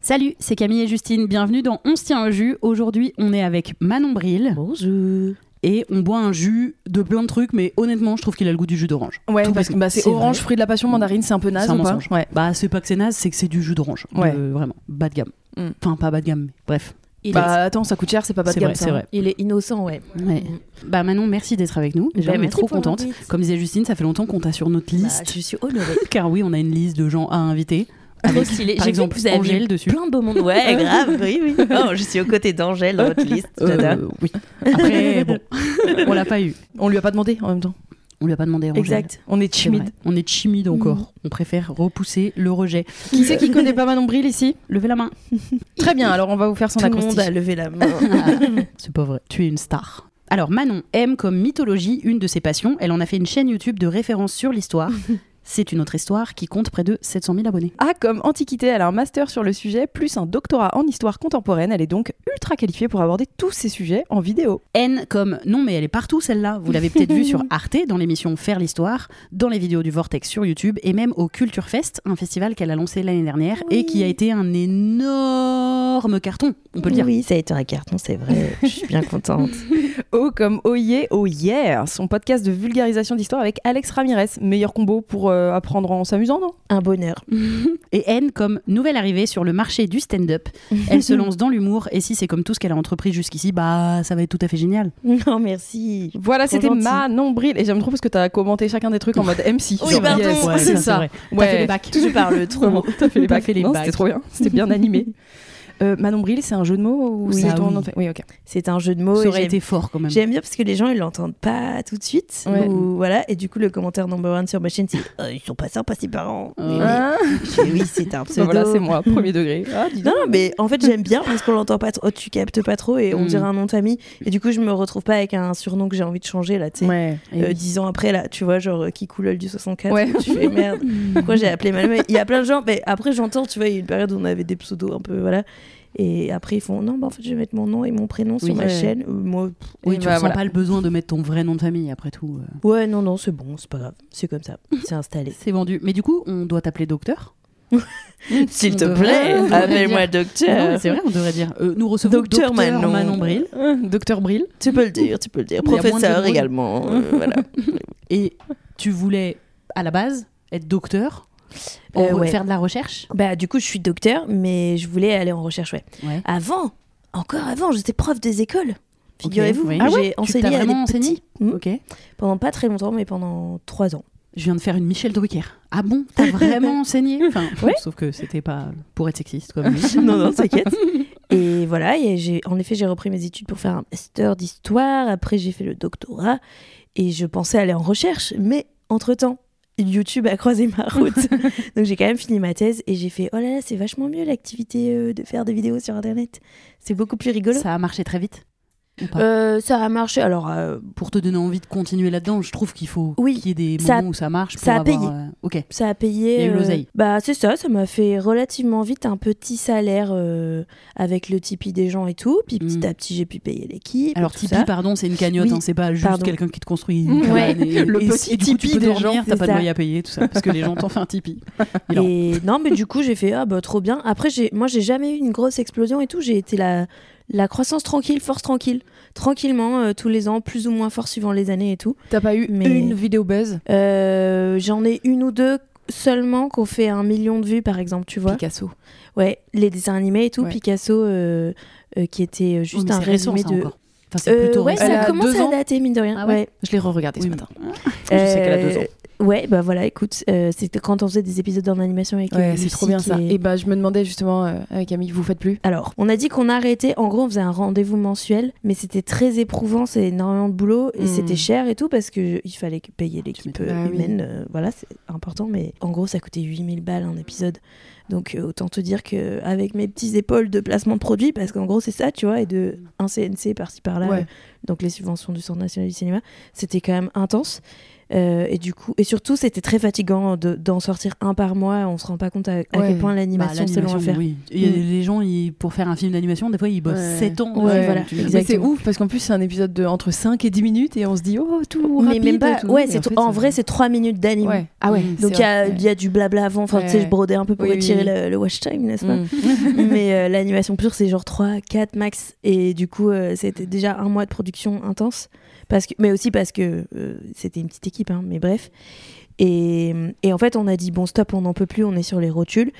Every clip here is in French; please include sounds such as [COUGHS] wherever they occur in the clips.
Salut, c'est Camille et Justine. Bienvenue dans On se tient au jus. Aujourd'hui, on est avec Manon Bril. Bonjour. Et on boit un jus de plein de trucs, mais honnêtement, je trouve qu'il a le goût du jus d'orange. Ouais, Tout parce que bah, c'est vrai. orange, fruit de la passion, mandarine, c'est un peu naze C'est un ou pas mensonge. Ouais. Bah, c'est pas que c'est naze, c'est que c'est du jus d'orange. De- Ouais. Vraiment, bas de gamme. Mm. Enfin, pas bas de gamme, mais bref. Il Bah attends, ça coûte cher, c'est pas bas de gamme vrai, ça. c'est vrai. il est innocent, ouais. Ouais. Bah Manon, merci d'être avec nous. Déjà, Bah, est merci trop contente. Comme disait Justine, ça fait longtemps qu'on t'a sur notre Bah, liste. je suis honorée. [LAUGHS] Car oui, on a une liste de gens à inviter. Trop Avec, stylé. par J'ai vu exemple, que vous avez Angèle mis dessus. Plein de beaux mondes. [LAUGHS] Ouais, grave. Oui, oui. [LAUGHS] Oh, je suis aux côtés d'Angèle dans votre liste. Euh, oui. Après, [LAUGHS] bon, on l'a pas eu. On lui a pas demandé en même temps. On lui a pas demandé. Angèle. Exact. On est timide. On est timide encore. On préfère repousser le rejet. Qui c'est qui connaît pas Manon Bril ici? Levez la main. Très bien, alors on va vous faire son Tout le monde a levé la main. C'est pas vrai. Tu es une star. Alors Manon aime comme mythologie une de ses passions. Elle en a fait une chaîne YouTube de référence sur l'histoire. C'est une autre histoire qui compte près de 700 000 abonnés. Ah, comme Antiquité, elle a un master sur le sujet, plus un doctorat en histoire contemporaine. Elle est donc ultra qualifiée pour aborder tous ces sujets en vidéo. N comme non mais elle est partout celle-là. Vous l'avez peut-être vue sur [LAUGHS] Arte dans l'émission Faire l'histoire, dans les vidéos du Vortex sur YouTube et même au Culture Fest, un festival qu'elle a lancé l'année dernière et qui a été un énorme carton, on peut le dire. Oui, ça a été un carton, c'est vrai. Je suis bien contente. [LAUGHS] Oh comme Oh yeah, oh yeah Son podcast de vulgarisation d'histoire avec Alex Ramirez. Meilleur combo pour euh, apprendre en s'amusant, non? Un bonheur. [LAUGHS] Et N comme nouvelle arrivée sur le marché du stand-up. Elle se lance dans l'humour et si c'est comme tout ce qu'elle a entrepris jusqu'ici, bah ça va être tout à fait génial. [LAUGHS] Non, merci. Voilà, c'était gentil. Manon Bril. Et j'aime trop parce que t'as commenté chacun des trucs en mode MC. Oui, Genre, pardon. yes, Ouais, c'est ça, c'est ça. vrai. T'as Ouais. fait les bacs. Je parle trop. [LAUGHS] T'as fait les bacs. C'était trop bien. C'était bien animé. Euh, Manon Bril, c'est un jeu de mots ou Oui. c'est Ah ton oui. nom de Oui, ok. C'est un jeu de mots. Ça aurait été fort quand même. J'aime bien parce que les gens ils l'entendent pas tout de suite. Ouais. Ou, voilà. Et du coup, le commentaire number one sur ma chaîne, c'est Euh, ils sont pas sympas, ces parents. Euh. Oui, Ah, oui, c'est un [LAUGHS] pseudo. voilà, c'est moi, premier degré. Ah, Non, donc. non, mais en fait, j'aime bien parce qu'on l'entend pas trop, tu captes pas trop et on Mm. dirait un nom de famille. Et du coup, je me retrouve pas avec un surnom que j'ai envie de changer là, tu sais. Ouais. Euh, oui. dix ans après, là, tu vois, genre euh, qui coule du 64. Ouais. Tu fais merde. [LAUGHS] Pourquoi j'ai appelé ma mère Il y a plein de gens, mais après, j'entends, tu vois, il y a une période où on avait des pseudos un peu, voilà. Et après, ils font non, bah en fait, je vais mettre mon nom et mon prénom sur ma chaîne. Euh, Moi, pff, Oui, Et tu bah, ressens voilà. pas le besoin de mettre ton vrai nom de famille après tout. euh. ouais, non, non, c'est bon, c'est pas grave. C'est comme ça. [LAUGHS] C'est installé. C'est vendu. Mais du coup, on doit t'appeler docteur? [LAUGHS] S'il te plaît, appelle-moi docteur. C'est vrai, on devrait dire. euh, nous recevons Docteur docteur, Manon. Manon. Bril. Docteur Bril. [LAUGHS] Tu peux le dire, tu peux le dire. Professeur également. euh, voilà. Et tu voulais, à la base, être docteur, Euh, en- ouais. faire de la recherche. Bah, du coup, je suis docteur, mais je voulais aller en recherche, ouais. Ouais. Avant, encore avant, j'étais prof des écoles. Figurez-vous, oui. j'ai Ah ouais Tu enseigné à des vraiment petits. enseigné Hmm. Ok. Pendant pas très longtemps, mais pendant trois ans. Je viens de faire une Michel Drucker. Ah bon T'as vraiment [LAUGHS] enseigné? Enfin, Ouais. Sauf que c'était pas pour être sexiste comme [LAUGHS] non, non, t'inquiète. Et voilà, et j'ai, en effet, j'ai repris mes études pour faire un master d'histoire. Après, j'ai fait le doctorat. Et je pensais aller en recherche. Mais entre-temps, YouTube a croisé ma [LAUGHS] route. Donc j'ai quand même fini ma thèse. Et j'ai fait, oh là là, c'est vachement mieux l'activité euh, de faire des vidéos sur Internet. C'est beaucoup plus rigolo. Ça a marché très vite Euh, ça a marché. Alors, euh, Pour te donner envie de continuer là-dedans, je trouve qu'il faut Oui, qu'il y ait des moments où ça marche. Pour ça a avoir, payé. euh, Ok. ça a payé. Il l'oseille. Bah, c'est ça. Ça m'a fait relativement vite un petit salaire avec le Tipeee des gens et tout. Puis petit Mm. à petit, j'ai pu payer l'équipe. Alors Tipeee, ça. pardon, c'est une cagnotte, Oui, hein, c'est pas juste quelqu'un qui te construit une Ouais, et, [LAUGHS] le et- petit et du coup, tu Tipeee peux des dormir, gens, t'as pas de loyer à payer, tout ça, parce que les gens t'ont fait un Tipeee. Et non, mais du coup, j'ai fait ah bah trop bien. Après, moi j'ai jamais eu une grosse explosion et tout. J'ai été la la croissance tranquille, force tranquille, tranquillement, euh, tous les ans, plus ou moins fort suivant les années et tout. T'as pas eu Mais- une vidéo buzz? Euh, J'en ai une ou deux seulement qu'on fait un million de vues, par exemple, tu vois. Picasso. Ouais, les dessins animés et tout. Ouais. Picasso, euh, euh, qui était Oh, juste mais un récent, résumé ça, de. encore. Enfin, c'est Euh, plutôt ouais, ça commence à dater, mine de rien. Ah ouais Je l'ai re-regardé Oui, ce matin. [LAUGHS] Je sais qu'elle a deux ans. Ouais, bah voilà, écoute, euh, c'était quand on faisait des épisodes en animation avec Ouais, c'est trop bien ça. Et bah, je me demandais justement euh, avec Camille, vous faites plus Alors, on a dit qu'on arrêtait. En gros, on faisait un rendez-vous mensuel, mais c'était très éprouvant, c'est énormément de boulot et Mm. c'était cher et tout parce que il fallait payer l'équipe euh, Ah oui. humaine. euh, voilà, c'est important, mais en gros, ça coûtait 8000 balles un épisode. Donc, euh, autant te dire que avec mes petits épaules de placement de produits, parce qu'en gros, c'est ça, tu vois, et de un CNC par-ci par-là, Ouais. euh, donc les subventions du Centre national du cinéma, c'était quand même intense. Euh, et du coup, et surtout, c'était très fatigant de- d'en sortir un par mois. On se rend pas compte à, à Ouais. quel point Bah, l'animation c'est long à faire. oui. A Mm. les gens, ils- pour faire un film d'animation, des fois, ils bossent Ouais. 7 ans. Ouais, voilà, Mais c'est ouf parce qu'en plus, c'est un épisode de entre 5 et 10 minutes et on se dit, oh, tout mais rapide. même pas. tout. Ouais, en fait, en c'est- vrai, c'est 3 minutes d'anime. Ouais. Ah ouais. Mm. Donc il y, a- vrai. il y a du blabla avant. Enfin, tu sais, je brodais un peu pour Oui, étirer oui. Le, le watch time, n'est-ce pas Mm. [LAUGHS] Mais euh, l'animation pure, c'est genre 3, 4 max. Et du coup, euh, c'était déjà un mois de production intense. Parce que, mais aussi parce que euh, c'était une petite équipe, hein, mais bref. Et, et en fait, on a dit, bon, stop, on n'en peut plus, on est sur les rotules.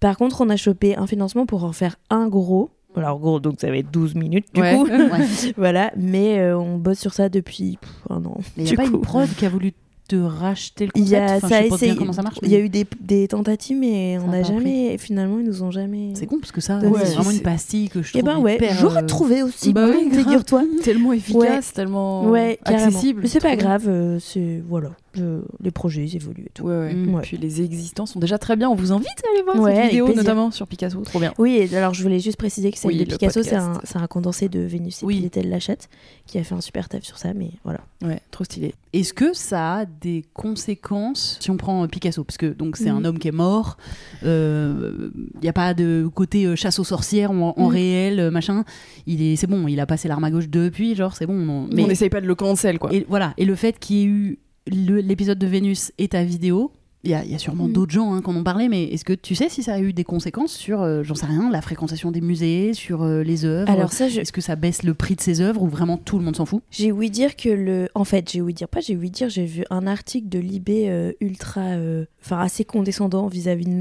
Par contre, on a chopé un financement pour en faire un gros. Alors, gros, donc ça va être 12 minutes, du Ouais. coup. Ouais. [LAUGHS] voilà, mais euh, on bosse sur ça depuis pff, un an. Mais il n'y a pas une prod qui a voulu te racheter le concept y a, Enfin, ça je sais pas bien comment ça marche. Il y a eu des, des tentatives, mais Ça on n'a jamais. Finalement, ils nous ont jamais. C'est con parce que ça, Ouais. c'est vraiment une pastille que je Eh trouve ben ouais, hyper, j'aurais euh, trouvé aussi. bah oui, figure-toi. [LAUGHS] Tellement efficace, tellement Ouais, accessible. Mais c'est pas grave, euh, c'est voilà, euh, les projets ils évoluent et tout. Ouais, ouais. Mm. Ouais. Puis les existants sont déjà très bien. On vous invite à aller voir Ouais, cette vidéo, plaisir. notamment sur Picasso. Trop bien. Oui, et alors je voulais juste préciser que celle Oui, de Picasso, c'est un, condensé de Vénus et Oui. Piletel Lachette qui a fait un super taf sur ça, mais voilà. Ouais, trop stylé. Est-ce que ça a des conséquences si on prend euh, Picasso? Parce que donc c'est un Mhm. homme qui est mort, il n'y a pas de côté euh, chasse aux sorcières en, en Mhm. réel, euh, machin. Il est, c'est bon, il a passé l'arme à gauche depuis, genre c'est bon. non. Mais on n'essaye pas de le cancel, quoi. Et voilà. Et le fait qu'il y ait eu l'épisode de Vénus et ta vidéo, il y, a- il y a sûrement Mm. d'autres gens hein, qui en ont parlé, mais est-ce que tu sais si ça a eu des conséquences sur, euh, j'en sais rien, la fréquentation des musées, sur euh, les œuvres? Alors ça, je- Est-ce que ça baisse le prix de ces œuvres ou vraiment tout le monde s'en fout? J'ai ouï dire que le. En fait, j'ai ouï dire, pas j'ai ouï dire, j'ai vu un article de Libé euh, ultra. euh, Enfin, assez condescendant vis-à-vis de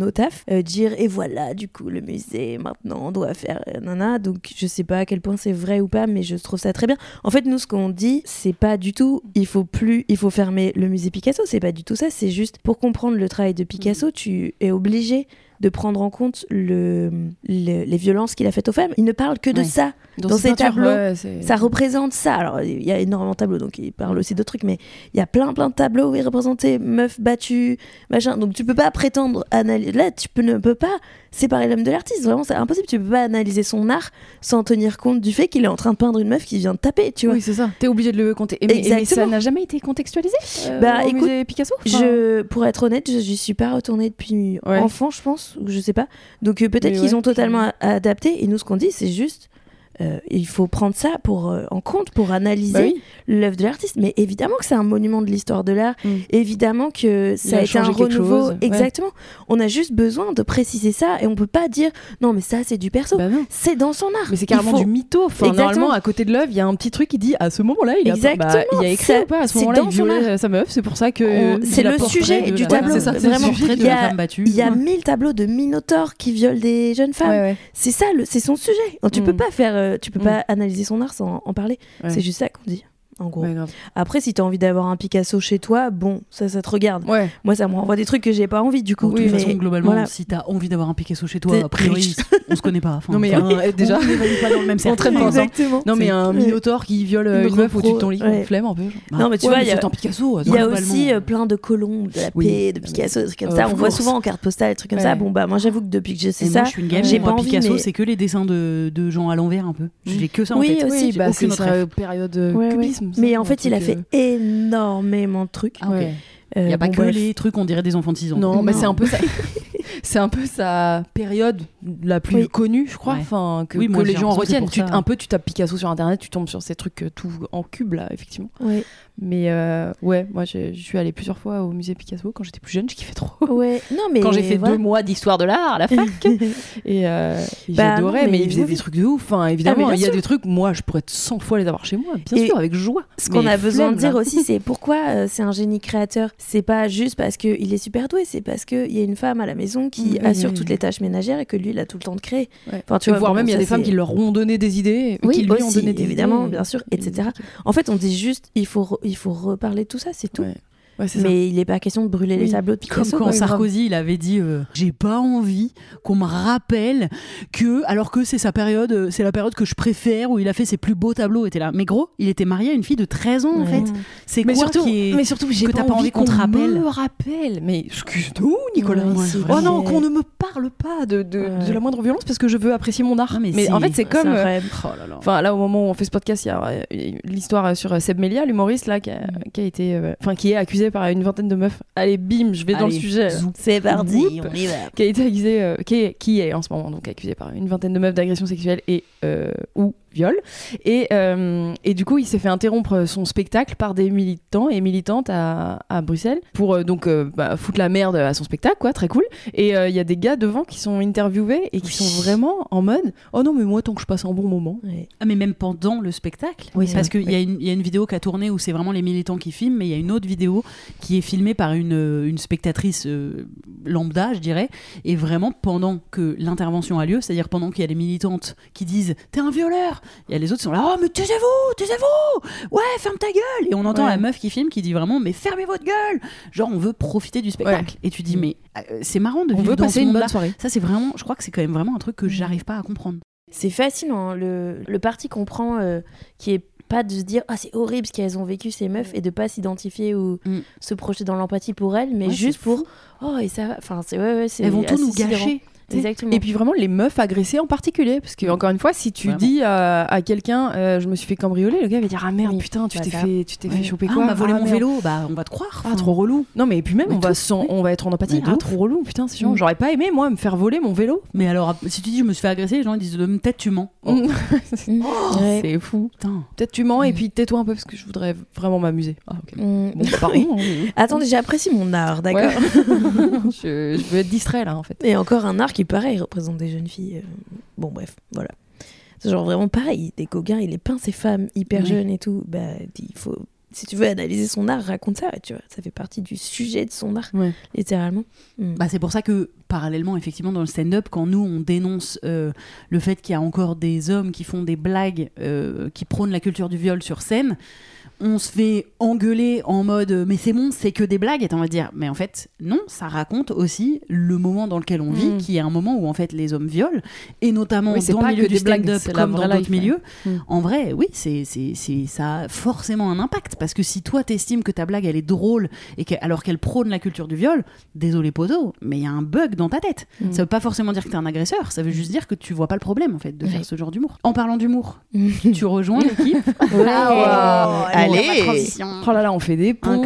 euh, dire et voilà, du coup, le musée, maintenant, on doit faire. nana. Donc, je sais pas à quel point c'est vrai ou pas, mais je trouve ça très bien. En fait, nous, ce qu'on dit, c'est pas du tout, il faut plus, il faut fermer le musée Picasso, c'est pas du tout ça, c'est juste pour comprendre le travail de Picasso, tu es obligé de prendre en compte le, le- les violences qu'il a faites aux femmes. Il ne parle que de Ouais. ça. Dans ses tableaux, ouais, Ça représente ça. Alors, il y a énormément de tableaux, donc il parle aussi d'autres trucs, mais il y a plein, plein de tableaux où il représentait meuf battue, machin. Donc, tu peux pas prétendre analyser. Là, tu peux, ne peux pas séparer l'homme de l'artiste. Vraiment, c'est impossible. Tu peux pas analyser son art sans tenir compte du fait qu'il est en train de peindre une meuf qui vient de taper, tu vois. Oui, c'est ça. T'es obligé de le compter. Et mais, ça n'a jamais été contextualisé euh, Bah, écoute, Picasso Enfin, Je, pour être honnête, je j'y suis pas retournée depuis Ouais. enfant, je pense, ou je sais pas. Donc euh, peut-être qu'ils ouais, ont totalement adapté. Et nous, ce qu'on dit, c'est juste, euh, il faut prendre ça pour euh, en compte pour analyser Bah oui. l'œuvre de l'artiste. Mais évidemment que c'est un monument de l'histoire de l'art. Mm. Évidemment que ça a a été un renouveau. ouais. Exactement. On a juste besoin de préciser ça et on peut pas dire non, mais ça c'est du perso. Bah c'est dans son art. Mais c'est carrément faut- du mytho. Enfin, normalement, à côté de l'œuvre, il y a un petit truc qui dit à ce moment-là, il a, Exactement. bah, il a écrit Ça- ou pas à ce moment-là, il violait sa meuf. C'est pour ça que c'est a le sujet du tableau. Il y a-. Il y a mille tableaux de minotaures qui violent des jeunes femmes. C'est ça, c'est son sujet. Tu Mm. peux pas faire, euh, tu peux Mm. pas analyser son art sans en parler. Ouais. C'est juste ça qu'on dit. En gros. Ouais. Après, si t'as envie d'avoir un Picasso chez toi, bon, ça, ça te regarde. Ouais. Moi, ça me renvoie des trucs que j'ai pas envie, du coup. De toute mais façon, globalement, voilà. si t'as envie d'avoir un Picasso chez toi, a priori, on se connaît pas. Enfin, Non, mais enfin, un- déjà. on pas dans le même [LAUGHS] cercle. Ensemble. Exactement. Non, mais un Ouais. minotaure qui viole euh, Une une meuf au-dessus de ton lit, ouais. flemme un peu. Bah, Non, mais tu ouais, vois, il y a- Picasso. Y a aussi euh, plein de colombes, de la Oui. paix, de Picasso, des trucs comme ça. On voit souvent en carte postale, des trucs comme ça. Bon, bah, moi, j'avoue que depuis que je sais ça, j'ai pas envie, Picasso, mais- c'est que les dessins de, de gens à l'envers un peu. J'ai que ça en Oui, tête. aussi, Oui, bah, aucune c'est période euh, Ça, Mais en fait, il a fait euh, énormément de trucs. Ah, ouais. Il n'y Euh, a pas bon, que bref. les trucs, on dirait des enfants de 6 ans. Non, mais c'est un peu ça. [LAUGHS] c'est un peu sa période la plus Oui. connue, je crois. Ouais. Enfin, que, Oui, que moi, les gens retiennent. Tu, ça. un peu, tu tapes Picasso sur internet, tu tombes sur ces trucs euh, tout en cube là, effectivement. Ouais. Mais euh, ouais, moi je suis allée plusieurs fois au musée Picasso quand j'étais plus jeune, je kiffais trop. Ouais. Non, mais. quand j'ai fait voilà. deux mois d'histoire de l'art à la fac. [LAUGHS] et euh, et Bah, j'adorais, mais, mais il faisait oui, des trucs de ouf. Enfin, évidemment, bien il y a des trucs, moi je pourrais 100 fois les avoir chez moi, bien Et sûr, avec joie. Ce qu'on a besoin de dire aussi, c'est pourquoi c'est un génie créateur? C'est pas juste parce qu'il est super doué, c'est parce qu'il y a une femme à la maison qui Oui, assure oui, toutes les tâches ménagères et que lui, il a tout le temps de créer. Ouais. Enfin, tu vois, voire bon, même, il y a des femmes qui leur ont donné des idées, Oui, qui lui ont donné des évidemment, idées. bien sûr, etc. En fait, on dit juste, il faut, il faut reparler de tout ça, c'est tout. Ouais. Ouais, c'est ça. Mais il n'est pas question de brûler les tableaux de Comme Picasso. quand quoi. Sarkozy, il avait dit euh, J'ai pas envie qu'on me rappelle que, alors que c'est sa période, euh, c'est la période que je préfère où il a fait ses plus beaux tableaux. était là. Mais gros, il était marié à une fille de 13 ans en fait. C'est mais quoi surtout, qui est. mais surtout, j'ai que pas, t'as pas envie qu'on te rappelle me rappelle? Mais excuse-nous, Nicolas. Ouais. Oh non, qu'on ne me parle pas de, de, Ouais. de la moindre violence parce que je veux apprécier mon art. Ah, mais mais si. en fait, c'est C'est comme. euh. Oh là là. Enfin, là, au moment où on fait ce podcast, il y a euh, l'histoire sur Seb Melia, l'humoriste, là, qui a, qui a été. euh, Enfin, qui est accusé par une vingtaine de meufs. Allez, bim, je vais dans le sujet. zou. C'est parti, on y va. Qui a été accusé. euh, qui, est, qui est en ce moment donc accusé par une vingtaine de meufs d'agression sexuelle et. Euh, ou viol. Et, euh, et du coup, il s'est fait interrompre son spectacle par des militants et militantes à, à Bruxelles pour euh, donc euh, bah, foutre la merde à son spectacle, quoi, très cool. Et euh, il y a des gars devant qui sont interviewés et qui sont vraiment en mode Oh non, mais moi, tant que je passe un bon moment. Ouais. Ah, mais même pendant le spectacle. Oui, parce qu'il y, a une- il y a une vidéo qui a tourné où c'est vraiment les militants qui filment, mais il y a une autre vidéo qui est filmée par une, euh, une spectatrice euh, lambda, je dirais. Et vraiment, pendant que l'intervention a lieu, c'est-à-dire pendant qu'il y a les militantes qui disent T'es un violeur Il y a les autres qui sont là Oh, mais taisez-vous, taisez-vous Ouais, ferme ta gueule Et on entend Ouais. la meuf qui filme qui dit vraiment Mais fermez votre gueule Genre, on veut profiter du spectacle. Et tu dis Mais euh, c'est marrant de On vivre veut dans passer ce une bonne soirée. Ça, c'est vraiment, je crois que c'est quand même vraiment un truc que j'arrive pas à comprendre. C'est fascinant, hein, le, le parti qu'on prend, euh, qui est pas de se dire ah c'est horrible ce qu'elles ont vécu ces meufs et de pas s'identifier ou Mm. se projeter dans l'empathie pour elles, mais Ouais, juste pour oh et ça va, enfin c'est ouais, ouais c'est Elles vont tout nous sidérant. gâcher. Exactement. Et puis vraiment les meufs agressées en particulier, parce que encore une fois, si tu Vraiment. dis à, à quelqu'un, euh, je me suis fait cambrioler, le gars va dire ah merde Oui, putain, tu bah t'es fait, tu t'es fait choper Ah, quoi on m'a volé Ah, mon merde. vélo, bah on va te croire. Ah trop relou. Non mais et puis même Mais on va oui. on va être en empathie. Ah trop relou putain c'est chiant. Mm. J'aurais pas aimé moi me faire voler mon vélo. Mais alors, si tu dis je me suis fait agresser, les gens ils disent euh, peut-être tu mens. Oh, Mm. Mm. Ouais. C'est fou. Peut-être tu mens et puis tais-toi un peu parce que je voudrais vraiment m'amuser. Ah. Mm. Pardon. [LAUGHS] Attendez, j'apprécie mon art, d'accord. [LAUGHS] Je veux être distrait là en fait. Et encore un art qui pareil représente des jeunes filles. euh, Bon bref, voilà. C'est genre vraiment pareil, des Gauguin, il est peint ces femmes hyper jeunes et tout. Bah il faut si tu veux analyser son art, raconte ça, tu vois. Ça fait partie du sujet de son art, Ouais. littéralement. Mm. Bah, c'est pour ça que, parallèlement, effectivement, dans le stand-up, quand nous, on dénonce euh, le fait qu'il y a encore des hommes qui font des blagues, euh, qui prônent la culture du viol sur scène, on se fait engueuler en mode euh, mais c'est bon, c'est que des blagues. Et on va dire mais en fait, non, ça raconte aussi le moment dans lequel on vit, Mm. qui est un moment où en fait les hommes violent, et notamment Oui, dans le milieu du stand-up comme dans d'autres milieux. Mm. En vrai, oui, c'est, c'est, ça a forcément un impact. Parce que si toi, t'estimes que ta blague, elle est drôle, et que, alors qu'elle prône la culture du viol, désolé Pozo, mais il y a un bug dans ta tête. Mm. Ça veut pas forcément dire que t'es un agresseur, ça veut juste dire que tu vois pas le problème, en fait, de Ouais. faire ce genre d'humour. En parlant d'humour, Mm. tu rejoins l'équipe. [LAUGHS] allez. Oh là là on fait des ponts.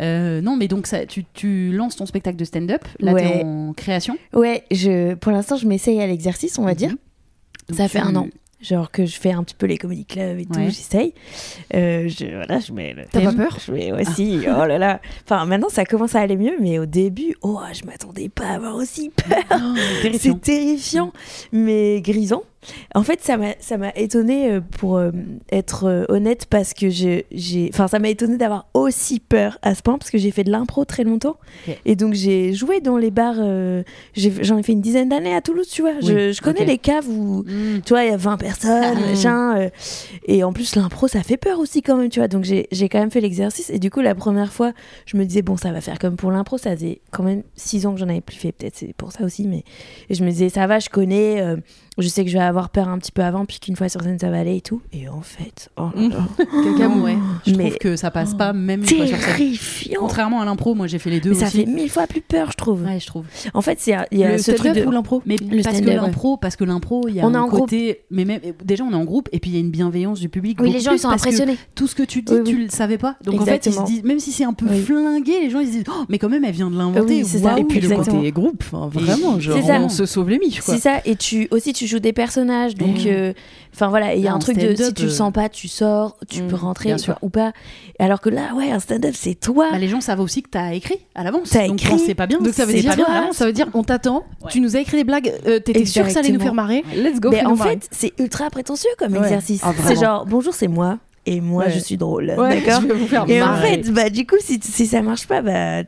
Euh, non, mais donc, ça, tu, tu lances ton spectacle de stand-up, là, Ouais. t'es en création? Ouais, je, pour l'instant, je m'essaye à l'exercice, on va dire. Donc, Ça fait tu- un an. Genre que je fais un petit peu les comédie clubs et tout, Ouais. j'essaye. Euh, je, voilà, je mets le T'as pas peur? Je mets aussi, [LAUGHS] oh là là. Enfin, maintenant, ça commence à aller mieux, mais au début, oh, je m'attendais pas à avoir aussi peur. Oh, [LAUGHS] terrifiant. C'est terrifiant, mais grisant. En fait, ça m'a ça m'a étonné euh, pour euh, être euh, honnête parce que j'ai enfin ça m'a étonné d'avoir aussi peur à ce point parce que j'ai fait de l'impro très longtemps et donc j'ai joué dans les bars euh, j'en ai, fait une dizaine d'années à Toulouse, tu vois. je, Oui, je connais les caves où Mm. tu vois, il y a 20 personnes, Mm. machin. euh, et en plus, l'impro, ça fait peur aussi quand même, tu vois. Donc, j'ai j'ai quand même fait l'exercice. Et du coup, la première fois, je me disais, bon, ça va faire comme pour l'impro. Ça faisait quand même 6 ans que j'en avais plus fait. Peut-être c'est pour ça aussi. Mais et je me disais, ça va, je connais. je sais que je vais avoir peur un petit peu avant, puis qu'une fois sur scène, ça va aller et tout. Et en fait, oh là là, [LAUGHS] Cacamou, ouais. Je Mais- trouve que ça passe pas même une fois sur scène. terrifiant. Contrairement à l'impro, moi j'ai fait les deux Mais ça fait mille fois plus peur, je trouve. Ouais, je trouve. En fait, c'est il y a Le ce truc de ou l'impro Mais Le parce que l'impro, parce que l'impro, il y a On est un en groupe. côté, mais même déjà on est en groupe et puis il y a une bienveillance du public. Oui, les gens ils sont impressionnés. Tout ce que tu dis, Oui, oui. tu le savais pas. Donc en fait, ils se disent, même si c'est un peu Oui. flingué, les gens ils se disent, oh, mais quand même, elle vient de l'inventer. Et puis le côté groupe, vraiment, on se sauve les miches. C'est ça, et tu aussi tu joues des personnages, donc Mm. euh, enfin voilà, il y a un en truc de si stand-up, tu le euh, sens pas, tu sors, tu Mm, peux rentrer bien enfin, sûr. ou pas. Alors que là, ouais, un stand-up c'est toi. Bah, les gens savent aussi que t'as écrit à l'avance. T'as Donc écrit. c'est pas bien, Donc ça veut dire pas bien à. Ça veut dire on t'attend, Ouais. tu nous as écrit des blagues, euh, t'étais sûr que ça allait nous faire marrer, let's go. Mais en fait, c'est ultra prétentieux comme Ouais. exercice. Ah, c'est genre bonjour, c'est moi et moi Ouais. je suis drôle, Ouais, d'accord [LAUGHS] Et en fait, bah du coup, si, si ça marche pas, bah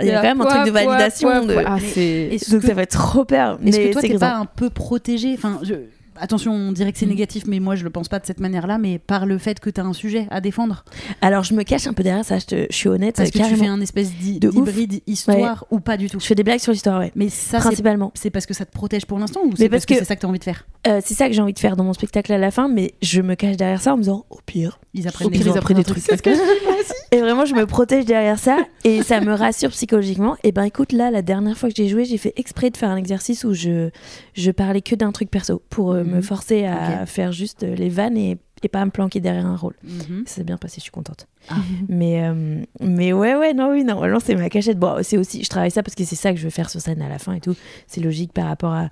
il y a quand même un truc de validation. de... Ah, Mais- Donc que- ça fait trop peur. Est-ce que toi, t'es pas un peu protégé? Enfin, je... attention, on dirait que c'est Mm. négatif, mais moi, je le pense pas de cette manière-là, mais par le fait que t'as un sujet à défendre. Alors je me cache un peu derrière ça, je, te- je suis honnête. Parce que carrément. tu fais un espèce d'hybride histoire ou pas du tout. Je fais des blagues sur l'histoire, ouais. Mais ça, c'est Principalement. c'est parce que ça te protège pour l'instant ou c'est parce parce que, que- c'est ça que t'as envie de faire? Euh, c'est ça que j'ai envie de faire dans mon spectacle à la fin, mais je me cache derrière ça en me disant au pire. Ils Au apprennent pire, des ils apprennent des trucs. [LAUGHS] Et vraiment, je me protège derrière ça et ça me rassure psychologiquement. Et ben écoute, là, la dernière fois que j'ai joué, j'ai fait exprès de faire un exercice où je, je parlais que d'un truc perso pour euh, me Mhm. forcer à faire juste euh, les vannes et, et pas me planquer derrière un rôle. Mhm. Ça s'est bien passé, je suis contente. Ah. [LAUGHS] Mais, euh, mais ouais, ouais, non, oui, normalement, c'est ma cachette. Bon, c'est aussi, je travaille ça parce que c'est ça que je veux faire sur scène à la fin et tout. C'est logique par rapport à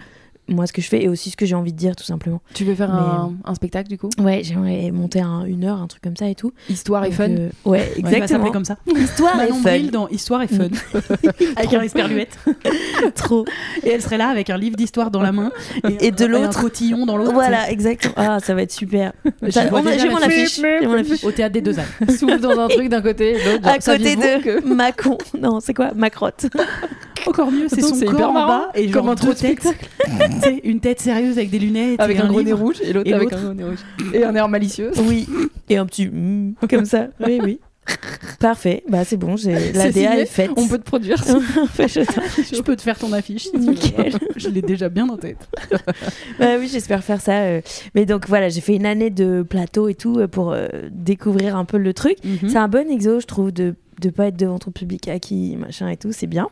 moi, ce que je fais et aussi ce que j'ai envie de dire, tout simplement. Tu veux faire Mais, un, un spectacle du coup? Ouais, j'aimerais monter un, une heure, un truc comme ça et tout. Histoire et fun. euh, ouais, Ouais, exactement. s'appeler comme ça. Histoire et fun. Dans Histoire et Fun. [LAUGHS] avec un esperluette. [LAUGHS] Trop. Et elle serait là avec un livre d'histoire dans la main et, Et de l'autre. un cotillon dans l'autre. Voilà, exactement. Ah, ça va être super. J'ai la mon fiche. affiche. Au théâtre des deux [LAUGHS] ânes. Souffle dans un truc d'un côté, l'autre. À côté de que- Macon. Non, c'est quoi? Macrotte. Encore mieux, c'est son corps en bas et genre un deux têtes. Une tête sérieuse avec des lunettes Avec et un gros nez rouge et l'autre avec un gros nez rouge. Et un air malicieux. Oui. Et un petit mm, comme ça. Oui, oui. Parfait. Bah, c'est bon. j'ai- La DA est faite. On peut te produire. [LAUGHS] Je- peux te faire ton affiche. Nickel. [LAUGHS] Je l'ai déjà bien en tête. [LAUGHS] Bah oui, j'espère faire ça. euh. Mais donc voilà, j'ai fait une année de plateau et tout euh, pour euh, découvrir un peu le truc. Mhm. C'est un bon exo, je trouve, de de pas être devant ton public acquis, machin et tout, c'est bien.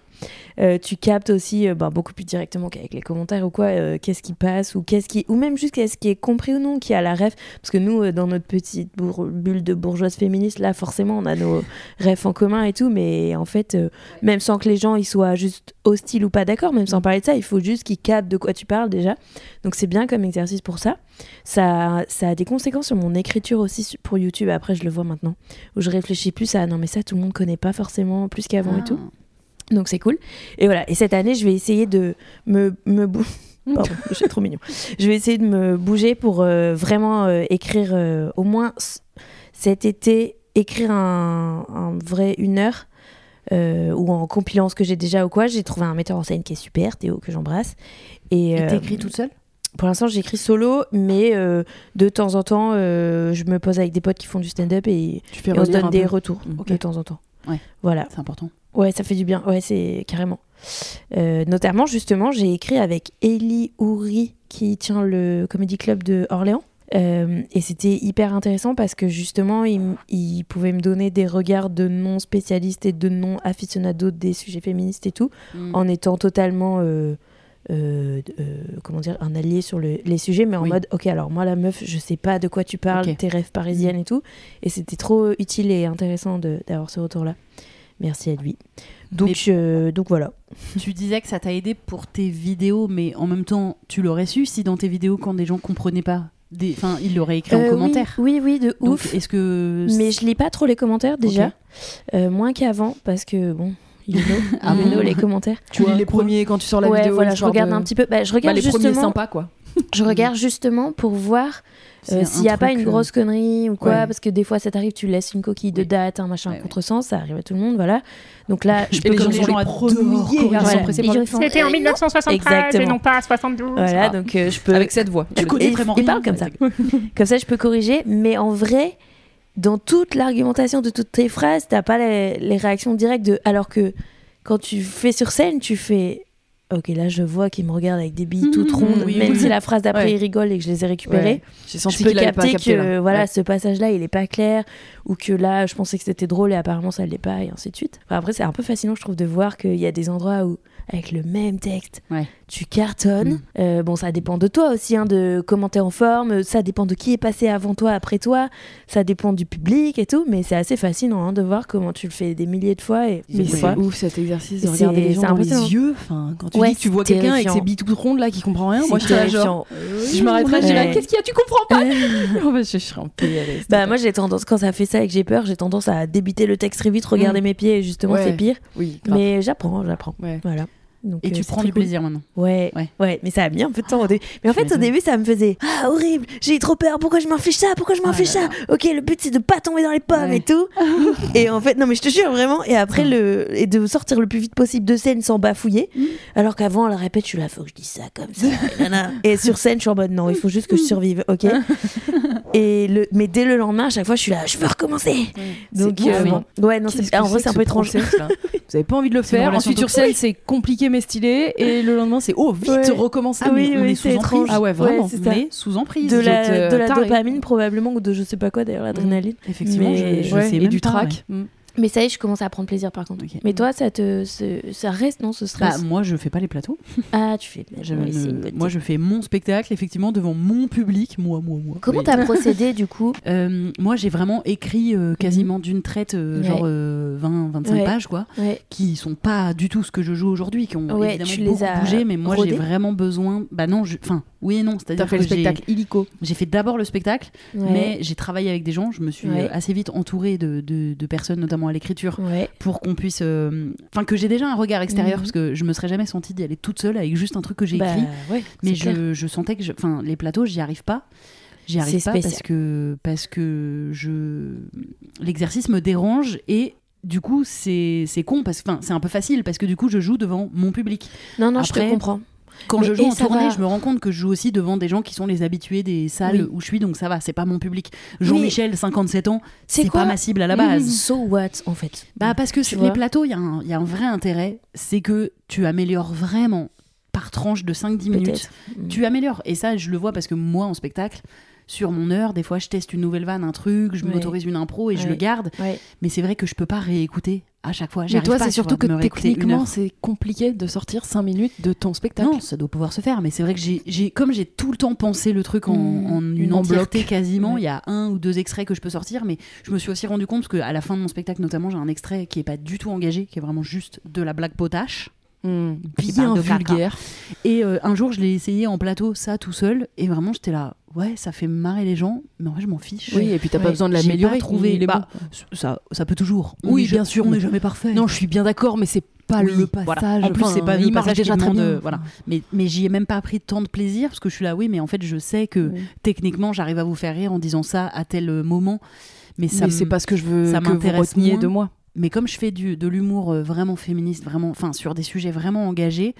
Euh, tu captes aussi euh, bah, beaucoup plus directement qu'avec les commentaires ou quoi, euh, qu'est-ce qui passe ou qu'est-ce qui ou même juste qu'est-ce qui est compris ou non, qui a la ref. Parce que nous, dans notre petite bulle de bourgeoise féministe, là, forcément, on a nos refs en commun et tout, mais en fait, même sans que les gens ils soient juste hostiles ou pas d'accord, même sans parler de ça, il faut juste qu'ils captent de quoi tu parles déjà. Donc c'est bien comme exercice pour ça. Ça, ça a des conséquences sur mon écriture aussi pour YouTube. Après, je le vois maintenant, où je réfléchis plus à non mais ça tout le monde connaît pas forcément plus qu'avant et tout. Donc c'est cool. Et voilà. Et cette année, je vais essayer de me, me bou- [LAUGHS] Pardon, [LAUGHS] c'est trop mignon. Je vais essayer de me bouger pour euh, vraiment euh, écrire euh, au moins cet été, écrire un, un vrai une heure. ou en compilant ce que j'ai déjà ou quoi, j'ai trouvé un metteur en scène qui est super, Théo, que j'embrasse. Et, Et t'écris toute seule? pour l'instant, j'écris solo, mais de temps en temps, je me pose avec des potes qui font du stand-up et, et on se donne des peu? retours Mm. De temps en temps. Ouais. Voilà. C'est important. Ouais, ça fait du bien. Ouais, c'est carrément. Euh, notamment, justement, j'ai écrit avec Ellie Houry, qui tient le Comedy Club de Orléans. Euh, et c'était hyper intéressant parce que justement, il, il pouvait me donner des regards de non-spécialistes et de non-aficionados des sujets féministes et tout, Mm. en étant totalement, euh, comment dire, un allié sur le- les sujets, mais en Oui. mode, ok, alors moi, la meuf, je sais pas de quoi tu parles, tes rêves parisiennes et tout. Et c'était trop utile et intéressant d'avoir ce retour-là. Merci à lui. Donc, euh, donc voilà. Tu disais que ça t'a aidé pour tes vidéos, mais en même temps, tu l'aurais su si dans tes vidéos, quand des gens comprenaient pas, des... enfin, ils l'auraient écrit Euh, en commentaire. Oui, oui, de Donc, ouf. est-ce que. Mais je lis pas trop les commentaires déjà. Euh, moins qu'avant parce que bon, you know, Ah bon les commentaires. Tu lis les premiers quand tu sors la ouais, vidéo. voilà, je regarde de- un petit peu. Bah, je Bah, regarde les premiers sympas quoi. Je regarde justement pour voir euh, s'il n'y a pas une euh, grosse connerie ou quoi, ouais. parce que des fois ça t'arrive, tu laisses une coquille de date, un machin, Ouais, un ouais. contresens, ça arrive à tout le monde, voilà. Donc là, je peux les comme gens sont les C'était en euh, 1973 et non pas à 72. Voilà, Ah. donc euh, je peux. Avec cette voix. Tu connais vraiment il parle comme ça. [LAUGHS] Comme ça, je peux corriger. Mais en vrai, dans toute l'argumentation de toutes tes phrases, t'as pas les, les réactions directes de. Alors que quand tu fais sur scène, tu fais. Ok, là je vois qu'il me regarde avec des billes toutes [LAUGHS] rondes, oui, même oui. si la phrase d'après Ouais. il rigole et que je les ai récupérées. Ouais. J'ai Je senti peux avait pas capter capté que là. voilà, Ouais. ce passage-là il est pas clair ou que là je pensais que c'était drôle et apparemment ça l'est pas et ainsi de suite. Enfin, après c'est un peu fascinant je trouve de voir qu'il y a des endroits où avec le même texte. Tu cartonnes. Mm. Euh, bon ça dépend de toi aussi, hein, de comment t'es en forme, ça dépend de qui est passé avant toi, après toi, ça dépend du public et tout, mais c'est assez fascinant hein, de voir comment tu le fais des milliers de fois et Mais c'est ouf cet exercice de C'est- regarder les gens dans les yeux. Enfin, quand tu Ouais, dis que tu vois quelqu'un avec ses billes toutes rondes là qui comprend rien, moi je serais genre. je m'arrêterais, je dirais. Qu'est-ce qu'il y a Tu comprends pas [LAUGHS] fait, je serais en PLS. Bah moi j'ai tendance quand ça fait ça et que j'ai peur, j'ai tendance à débiter le texte très vite, regarder Mm. mes pieds et justement Ouais. c'est pire. Oui. Mais j'apprends, j'apprends. Ouais. Voilà. Donc, Et euh, tu prends du cool. plaisir maintenant. Ouais, Ouais. ouais, mais ça a mis un peu de temps au début. Mais en fait, au début, ça me faisait Ah, horrible, j'ai trop peur, pourquoi je m'inflige ça Pourquoi je m'inflige ça? Ok, le but c'est de pas tomber dans les pommes Ouais. et tout. [LAUGHS] et en fait, non, mais je te jure vraiment. Et après, le, et de sortir le plus vite possible de scène sans bafouiller. Mm. Alors qu'avant, on la répète, je suis là, faut que je dise ça comme ça. [LAUGHS] et sur scène, je suis en mode Non, il faut juste que je survive, ok [LAUGHS] et le, Mais dès le lendemain, à chaque fois, je suis là, je veux recommencer. Donc, euh, bon. ouais, non, c'est, en vrai, c'est un peu étrange. Vous avez pas envie de le faire. Ensuite, sur scène, c'est compliqué mais stylé. Et le lendemain, c'est oh, vite, Ouais. recommencer. Ah oui, on oui, est sous emprise. Ah ouais, vraiment. Ouais, est sous emprise. de la, euh, de la dopamine probablement ou de je sais pas quoi d'ailleurs l'adrénaline Effectivement, Mais- je, je Ouais, sais et même du pas, track. Mais ça y est je commence à prendre plaisir par contre mais toi ça te ça reste non ce Bah, stress? moi, je fais pas les plateaux. ah tu fais Je oui, moi, je fais mon spectacle, effectivement, devant mon public. Moi, moi, moi. comment Oui. t'as [LAUGHS] procédé du coup? Euh, Moi, j'ai vraiment écrit euh, quasiment d'une traite, euh, Ouais. genre euh, 20-25 Ouais. pages, quoi, ouais qui sont pas du tout ce que je joue aujourd'hui, qui ont évidemment tu les beaucoup as bougé, mais moi, j'ai vraiment besoin. Bah non, je- enfin, oui et non. T'as C'est-à-dire fait que le spectacle illico. j'ai fait d'abord le spectacle, mais j'ai travaillé avec des gens. Je me suis assez vite entourée de, de- de personnes, notamment à l'écriture, ouais pour qu'on puisse. euh, Enfin, que j'ai déjà un regard extérieur, Mhm. parce que je me serais jamais sentie d'y aller toute seule avec juste un truc que j'ai bah, écrit. ouais Mais je, je sentais que, enfin, les plateaux, j'y arrive pas. J'y arrive pas parce que parce que je l'exercice me dérange et du coup c'est c'est con parce que enfin c'est un peu facile parce que du coup je joue devant mon public. non non je te comprends Quand Mais- je joue en tournée, va. je me rends compte que je joue aussi devant des gens qui sont les habitués des salles Oui. où je suis donc ça va, c'est pas mon public. Jean-Michel 57 ans, C'est pas ma cible à la base. so what en fait Bah parce que vois les plateaux, il y, a un- il y a un vrai intérêt, c'est que tu améliores vraiment par tranche de 5-10 minutes Mm. tu améliores. Et ça, je le vois parce que moi, en spectacle, sur mon heure, des fois, je teste une nouvelle vanne, un truc, je Ouais. m'autorise une impro et je le garde. ouais Mais c'est vrai que je peux pas réécouter à chaque fois. Mais toi, c'est surtout vois, que techniquement, c'est compliqué de sortir 5 minutes de ton spectacle. Non, ça doit pouvoir se faire, mais c'est vrai que j'ai, comme j'ai tout le temps pensé le truc en, Mmh. en une En entièreté bloc. quasiment, il y a un ou deux extraits que je peux sortir, mais je me suis aussi rendu compte qu'à la fin de mon spectacle, notamment, j'ai un extrait qui est pas du tout engagé, qui est vraiment juste de la blague potache. Mm. Bien caca. vulgaire. Et euh, un jour, je l'ai essayé en plateau, ça tout seul, et vraiment, j'étais là, ouais, ça fait marrer les gens, mais en vrai, je m'en fiche. Oui, et puis t'as pas besoin de l'améliorer. Il est Bah. Ça, ça peut toujours. Oui, bien sûr, On n'est jamais parfait. Non, je suis bien d'accord, mais c'est pas Oui, le voilà. passage. En plus, Enfin, c'est pas le passage déjà très bien. euh, voilà. Mais, mais j'y ai même pas pris tant de plaisir parce que je suis là, oui, mais en fait, je sais que Oui. techniquement, j'arrive à vous faire rire en disant ça à tel moment. Mais ça mais c'est pas ce que je veux ça que vous m'intéresse reteniez moins. de moi. Mais comme je fais du, de l'humour euh, vraiment féministe, vraiment, enfin, sur des sujets vraiment engagés,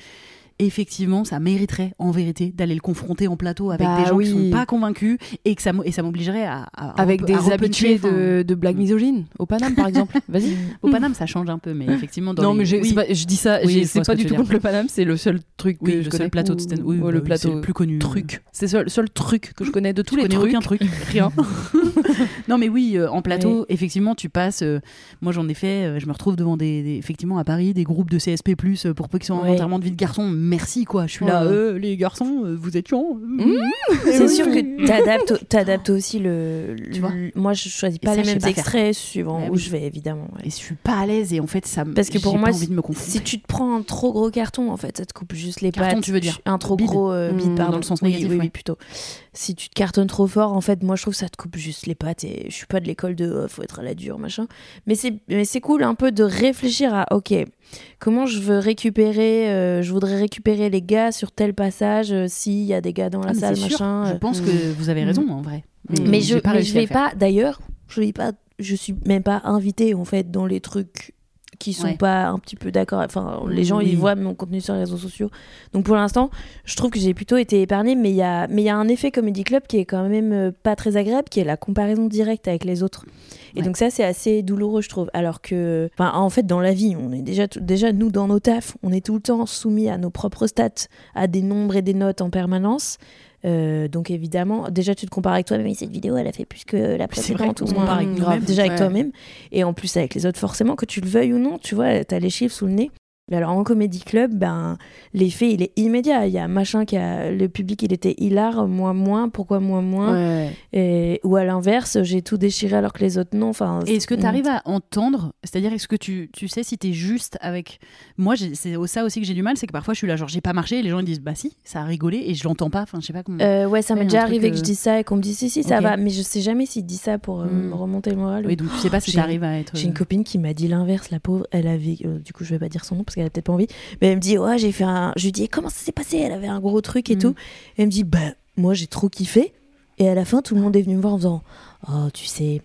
effectivement, ça mériterait en vérité d'aller le confronter en plateau avec Bah des gens oui. qui sont pas convaincus et que ça, et ça m'obligerait à, à- Avec à des habitués de, de blagues Mm. misogynes, au Paname par exemple. [LAUGHS] Vas-y. Au Paname, ça change un peu, mais effectivement, dans non, les- mais oui. je dis ça, Oui, c'est pas du tout contre le Paname, c'est le seul truc Oui, que le je seul connais. plateau de stand- oui, bah le plateau c'est le plus connu. Truc. C'est le seul truc que je connais de tous les trucs. aucun truc, [LAUGHS] rien. [LAUGHS] non mais oui, euh, en plateau, effectivement, tu passes. euh, moi, j'en ai fait. euh, je me retrouve devant des, effectivement à Paris des groupes de CSP+ pour peu qu'ils soient en Ouais. enterrement de vie de garçon. Merci quoi. Je suis là. Euh, les garçons, euh, vous êtes chiants. c'est sûr que t'adaptes t'adaptes [LAUGHS] aussi le, Tu vois le- moi je choisis pas ça, les mêmes pas faire. extraits suivant où oui. je vais évidemment ouais. Et je suis pas à l'aise et en fait ça. me- Parce que pour moi, envie de me confondre. Si tu te prends un trop gros carton, en fait, ça te coupe juste les Carton, pattes. tu veux dire Un trop Bide. gros euh, bide, Mmh, pardon. dans le sens négatif, Oui, ouais. plutôt. Si tu te cartonnes trop fort, en fait, moi, je trouve que ça te coupe juste les pattes. Et je suis pas de l'école de oh, faut être à la dure, machin. Mais c'est, mais c'est cool un peu de réfléchir à ok, comment je veux récupérer. euh, je voudrais récupérer les gars sur tel passage. euh, S'il y a des gars dans la Ah, salle, sûr. machin. Je euh. pense que vous avez raison en vrai. Mais mais réussi je à vais pas. D'ailleurs, je vais pas. Je suis même pas invitée en fait dans les trucs qui sont Ouais. pas un petit peu d'accord. Enfin, les gens Oui. ils voient mon contenu sur les réseaux sociaux. Donc pour l'instant, je trouve que j'ai plutôt été épargnée. Mais il y a, mais il y a un effet comedy club qui est quand même euh, pas très agréable, qui est la comparaison directe avec les autres. Et Ouais. donc ça, c'est assez douloureux, je trouve. Alors que, en fait, dans la vie, on est déjà, déjà nous dans nos tafs, on est tout le temps soumis à nos propres stats, à des nombres et des notes en permanence. Euh, donc évidemment, déjà tu te compares avec toi-même. Cette vidéo, elle a fait plus que la précédente. ou moins. grave. déjà avec toi-même et en plus avec les autres forcément que tu le veuilles ou non tu vois t'as les chiffres sous le nez alors en comédie club ben l'effet il est immédiat il y a machin qui a le public il était hilar moi moins pourquoi moi moins? Ouais. et, ou à l'inverse j'ai tout déchiré alors que les autres non enfin Et est-ce que tu arrives à entendre C'est-à-dire, est-ce que tu, tu sais si tu es juste avec. Moi, c'est ça aussi que j'ai du mal, c'est que parfois je suis là, genre j'ai pas marché, et les gens ils disent bah si, ça a rigolé, et je l'entends pas, enfin je sais pas comment. Euh, ouais ça m'est déjà arrivé euh, que je dis ça et qu'on me dise si si ça va mais je sais jamais s'il dit ça pour euh, Mm. me remonter le moral ou- oui, donc tu sais pas si tu arrives à être. J'ai une copine qui m'a dit l'inverse, la pauvre. Elle avait, euh, du coup, je vais pas dire son nom parce qu'elle a peut-être pas envie, mais elle me dit, ouais, j'ai fait un. Je lui dis, comment ça s'est passé? Elle avait un gros truc et Mm. tout. Et elle me dit, bah, moi, j'ai trop kiffé. Et à la fin, tout le monde est venu me voir en disant, oh, tu sais,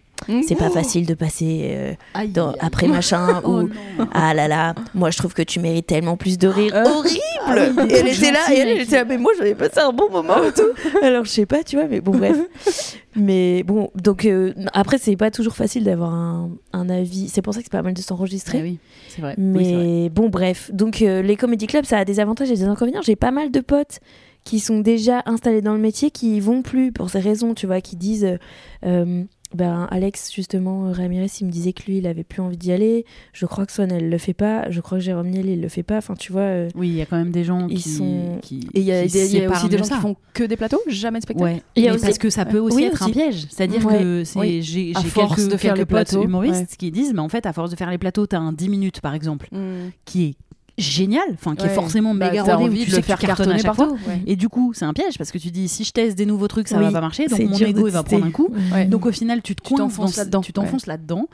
c'est pas facile de passer euh, Aïe, dans- aïe, aïe. après machin [LAUGHS] Oh ou. Ah là là, moi je trouve que tu mérites tellement plus de rire. Euh. Horrible Ah il est Et elle trop était là, et elle, elle était là, mais moi j'avais passé un bon moment et tout. [LAUGHS] Alors je sais pas, tu vois, mais bon, bref. [LAUGHS] Mais bon, donc euh, après, c'est pas toujours facile d'avoir un, un avis. C'est pour ça que c'est pas mal de s'enregistrer. Ah oui, c'est vrai. Mais Oui, c'est vrai. bon, bref. Donc, euh, les comédie clubs, ça a des avantages et des inconvénients. J'ai pas mal de potes qui sont déjà installés dans le métier qui y vont plus pour ces raisons, tu vois, qui disent. euh, euh, ben, Alex, justement, euh, Ramirez, il me disait que lui, il avait plus envie d'y aller. Je crois que Swan, elle le fait pas. Je crois que Jérôme Niel, il le fait pas. Enfin, tu vois. euh, Oui, il y a quand même des gens Ils qui. sont- qui- Et il y a, des- il y a aussi des gens ça. qui font que des plateaux, jamais de spectacle. Ouais, Il y a mais aussi- parce que ça peut aussi Oui, être un piège. C'est-à-dire Ouais. que c'est, Oui. j'ai, quelques, de faire quelques les plateaux, humoristes ouais. qui disent, mais en fait, à force de faire les plateaux, t'as un 10 minutes par exemple, Mm. qui est génial, enfin qui est forcément Bah, méga rodé, où tu de sais faire à cartonner fois. partout. ouais. Et du coup, c'est un piège parce que tu dis si je teste des nouveaux trucs, ça Oui, va pas marcher, donc mon ego il va prendre un coup. Ouais. Donc au final, tu te t'enfonces dans- là-dedans, Tu t'enfonces là-dedans.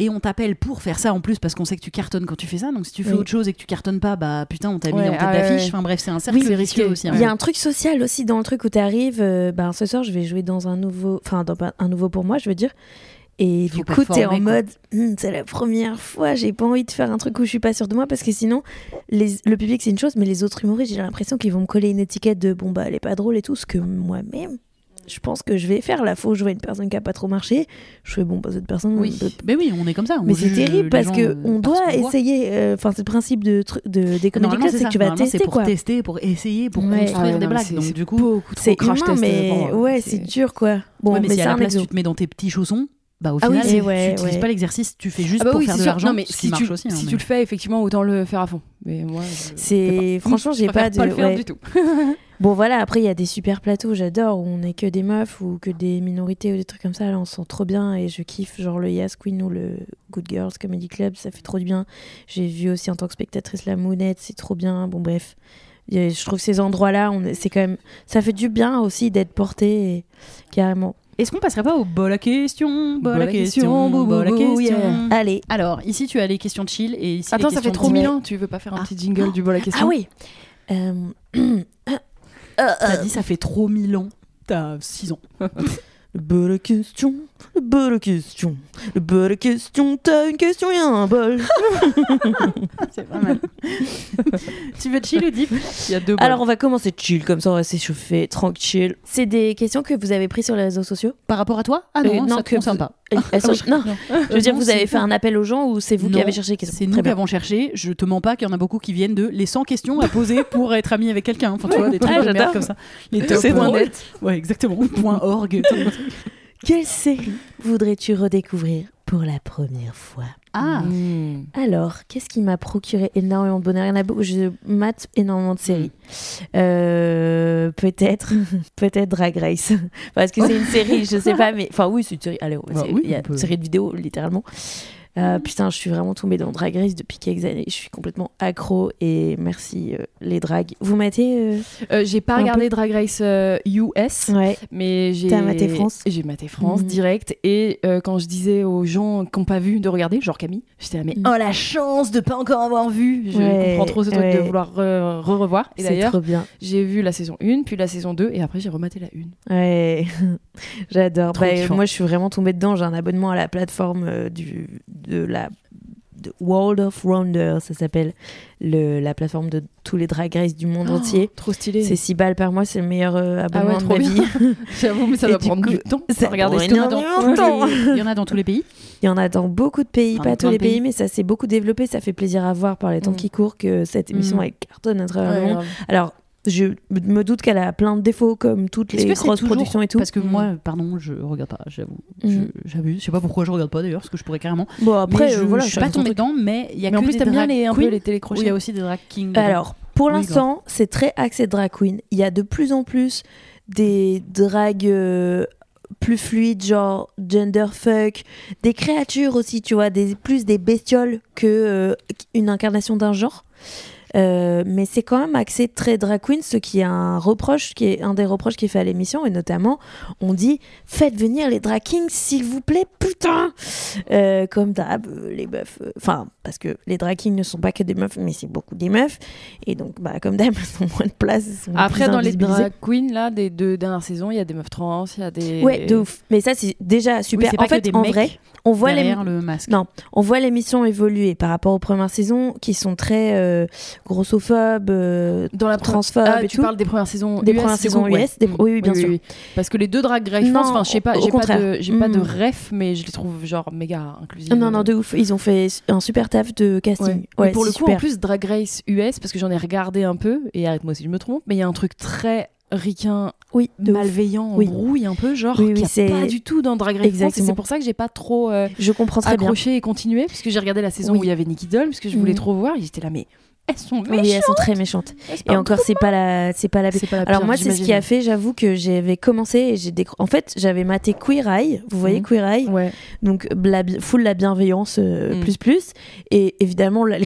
Et on t'appelle pour faire ça en plus parce qu'on sait que tu cartonnes quand tu fais ça. Donc si tu fais Oui. autre chose et que tu cartonnes pas, bah putain, on t'a mis en tête d'affiche. Enfin bref, c'est un cercle Oui, risqué. aussi. Il hein. y a un truc social aussi dans le truc où tu arrives. ben, ce soir, je vais jouer dans un nouveau. Enfin, dans un nouveau pour moi, je veux dire. Et Faut du coup, te t'es en mode, Hum, c'est la première fois, j'ai pas envie de faire un truc où je suis pas sûre de moi parce que sinon, les, le public c'est une chose, mais les autres humoristes, j'ai l'impression qu'ils vont me coller une étiquette de bon bah elle est pas drôle et tout, ce que moi-même, je pense que je vais faire. Là, faut jouer une personne qui a pas trop marché. Je fais bon, bah cette personne. Oui, on peut- mais oui, on est comme ça. on Mais c'est terrible parce que on parce doit essayer. euh, Enfin, c'est le principe de, de des c'est que tu vas tester c'est pour quoi. tester, pour essayer, pour Ouais. construire Ah ouais, des non, blagues. c'est- Donc du coup, C'est crash humain, test mais ouais, c'est dur quoi. Bon, mais, si à c'est la un place tu te mets dans tes petits chaussons, bah au Ah final, tu ouais, n'utilises ouais. pas l'exercice, tu fais juste Ah bah pour oui, faire de l'argent, Non, mais si marche tu, aussi. hein, si mais- tu le fais, effectivement, autant le faire à fond. Mais moi, C'est pas. franchement, j'ai pas de. le faire ouais. du tout. [LAUGHS] Bon voilà, après il y a des super plateaux, j'adore où on est que des meufs ou que des minorités ou des trucs comme ça. Là, on se sent trop bien et je kiffe genre le Yas Queen ou le Good Girls Comedy Club, ça fait trop du bien. J'ai vu aussi en tant que spectatrice la Mounette, c'est trop bien. Bon bref, je trouve que ces endroits-là, on c'est quand même, ça fait du bien aussi d'être porté et- carrément. Est-ce qu'on passerait pas au bol à question Bol à question, bol à question. yeah. Allez. Alors, ici tu as les questions de chill et ici Attends, les ça fait trop mille ans. Tu veux pas faire un Ah. petit jingle du bol à question Ah oui. Euh, [COUGHS] T'as dit ça fait trop mille ans. T'as 6 ans. [LAUGHS] Bol à question, le bol question, le bol question, t'as une question, y a un bol. [LAUGHS] C'est pas mal. tu veux chill ou deep? Il y a deux bols. Alors on va commencer chill, comme ça on va s'échauffer, tranquille. C'est des questions que vous avez prises sur les réseaux sociaux? Par rapport à toi? Ah non, Euh, non, ça te que concerne vous- pas. Elles sont- Non, je veux dire, non, vous avez fait un appel aux gens ou c'est vous qui avez cherché les questions? C'est nous Très qui avons cherché. Je te mens pas qu'il y en a beaucoup qui viennent de les 100 questions à poser pour être ami avec quelqu'un. Enfin, tu vois, des trucs Ah, de merde j'adore. comme ça. Les top C'est points drôle. net. Ouais, exactement. Point .org. Quelle série voudrais-tu redécouvrir pour la première fois Ah, Mmh. Alors, qu'est-ce qui m'a procuré énormément de bonheur? Il y en a beaucoup, je mate énormément de séries. Euh, peut-être, [LAUGHS] peut-être Drag Race. Parce que c'est une série, je sais pas, mais. Enfin, oui, c'est une série. Allez, Bah c'est- oui, il y a une série de vidéos, littéralement. Euh, putain, je suis vraiment tombée dans Drag Race depuis quelques années. Je suis complètement accro et merci euh, les drags. Vous matez euh j'ai pas regardé Drag Race US, Ouais. mais j'ai. Maté France J'ai maté France Mhm. direct. Et quand je disais aux gens qui n'ont pas vu de regarder, genre Camille, j'étais là, mais Mhm. oh la chance de pas encore avoir vu Je Ouais, comprends trop ce truc de vouloir re- re-revoir. Et C'est d'ailleurs, trop bien. j'ai vu la saison 1, puis la saison 2, et après j'ai rematé la 1. Ouais, [LAUGHS] j'adore. Bah, moi, je suis vraiment tombée dedans. J'ai un abonnement à la plateforme du, de la de World of Wonder, ça s'appelle le, la plateforme de tous les drag race du monde Oh, entier. Trop stylé. C'est 6 balles par mois, c'est le meilleur euh, Ah ouais, abonnement trop de ma vie. [LAUGHS] J'avoue, mais ça Et doit du prendre coup, du temps. ça Regardez prend ce qu'il y en a dans. Il y en a dans tous les pays. Il y en a dans beaucoup de pays, Enfin, pas tous les pays, pays. mais ça s'est beaucoup développé. Ça fait plaisir à voir par les temps Mm. qui courent que cette émission Mm. elle cartonne à travers le Ouais, monde. Alors, je me doute qu'elle a plein de défauts comme toutes les grosses productions et tout. Parce que Mm. moi, pardon, je regarde pas, j'avoue. Mm. Je- J'abuse. Je sais pas pourquoi je regarde pas d'ailleurs, parce que je pourrais carrément. Bon, après, je, euh, voilà, je suis pas tombée dedans, mais il y a Mais que en plus, des drag les, un peu les télécrochets. il y a aussi des drag kings. Alors, pour l'instant, c'est très axé drag queen. Il y a de plus en plus des drags euh, plus fluides, genre gender fuck, des créatures aussi, tu vois, des, plus des bestioles que euh, une incarnation d'un genre. Euh, mais c'est quand même axé très drag queen, ce qui est un reproche, qui est un des reproches qui est fait à l'émission, et notamment, on dit faites venir les drag kings, s'il vous plaît, putain! Euh, Comme d'hab, euh, les meufs, enfin, parce que les drag kings ne sont pas que des meufs, mais c'est beaucoup des meufs, et donc, bah, comme d'hab, [LAUGHS] elles ont moins de place. sont Après, dans les drag queens, là, des deux dernières saisons, il y a des meufs trans, il y a des. Ouais, de ouf. Mais ça, c'est déjà super. en fait, en vrai, on voit les, le masque. Non, on voit l'émission évoluer par rapport aux premières saisons qui sont très euh, grossophobes, euh, Dans la transphobes Ah, et tu tout. parles des premières saisons Des US, premières saisons ouais. US, des- oui, oui, bien sûr. Parce que les deux drag race, enfin, je sais pas, j'ai pas de, j'ai pas de Mm. ref, mais je les trouve genre méga inclusifs. Non, non, de ouf. Ils ont fait un super de casting. Ouais. Ouais, Mais pour le coup, super. en plus, Drag Race US, parce que j'en ai regardé un peu, et arrête-moi si je me trompe, mais il y a un truc très ricain, oui, de malveillant, Oui. brouille un peu, genre, Oui, oui, c'est- pas du tout dans Drag Race France, c'est pour ça que j'ai pas trop euh, Je comprends très bien. accroché et continué, puisque j'ai regardé la saison où il y avait Nicky Doll, puisque je voulais Mhm. trop voir, et j'étais là, mais elles sont Oui, méchantes elles sont très méchantes. Et encore, c'est pas la, c'est pas la. pas la Alors pire, moi, c'est ce qui a fait. J'avoue que j'avais commencé et j'ai décro- En fait, j'avais maté Queer Eye. Vous voyez Mhm. Queer Eye Ouais. Donc la bi- full la bienveillance euh, Mm. plus plus. Et évidemment, la-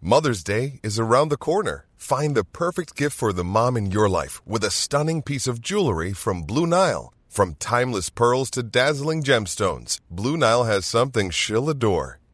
Mother's Day is around the corner. Find the perfect gift for the mom in your life with a stunning piece of jewelry from Blue Nile. From timeless pearls to dazzling gemstones, Blue Nile has something she'll adore.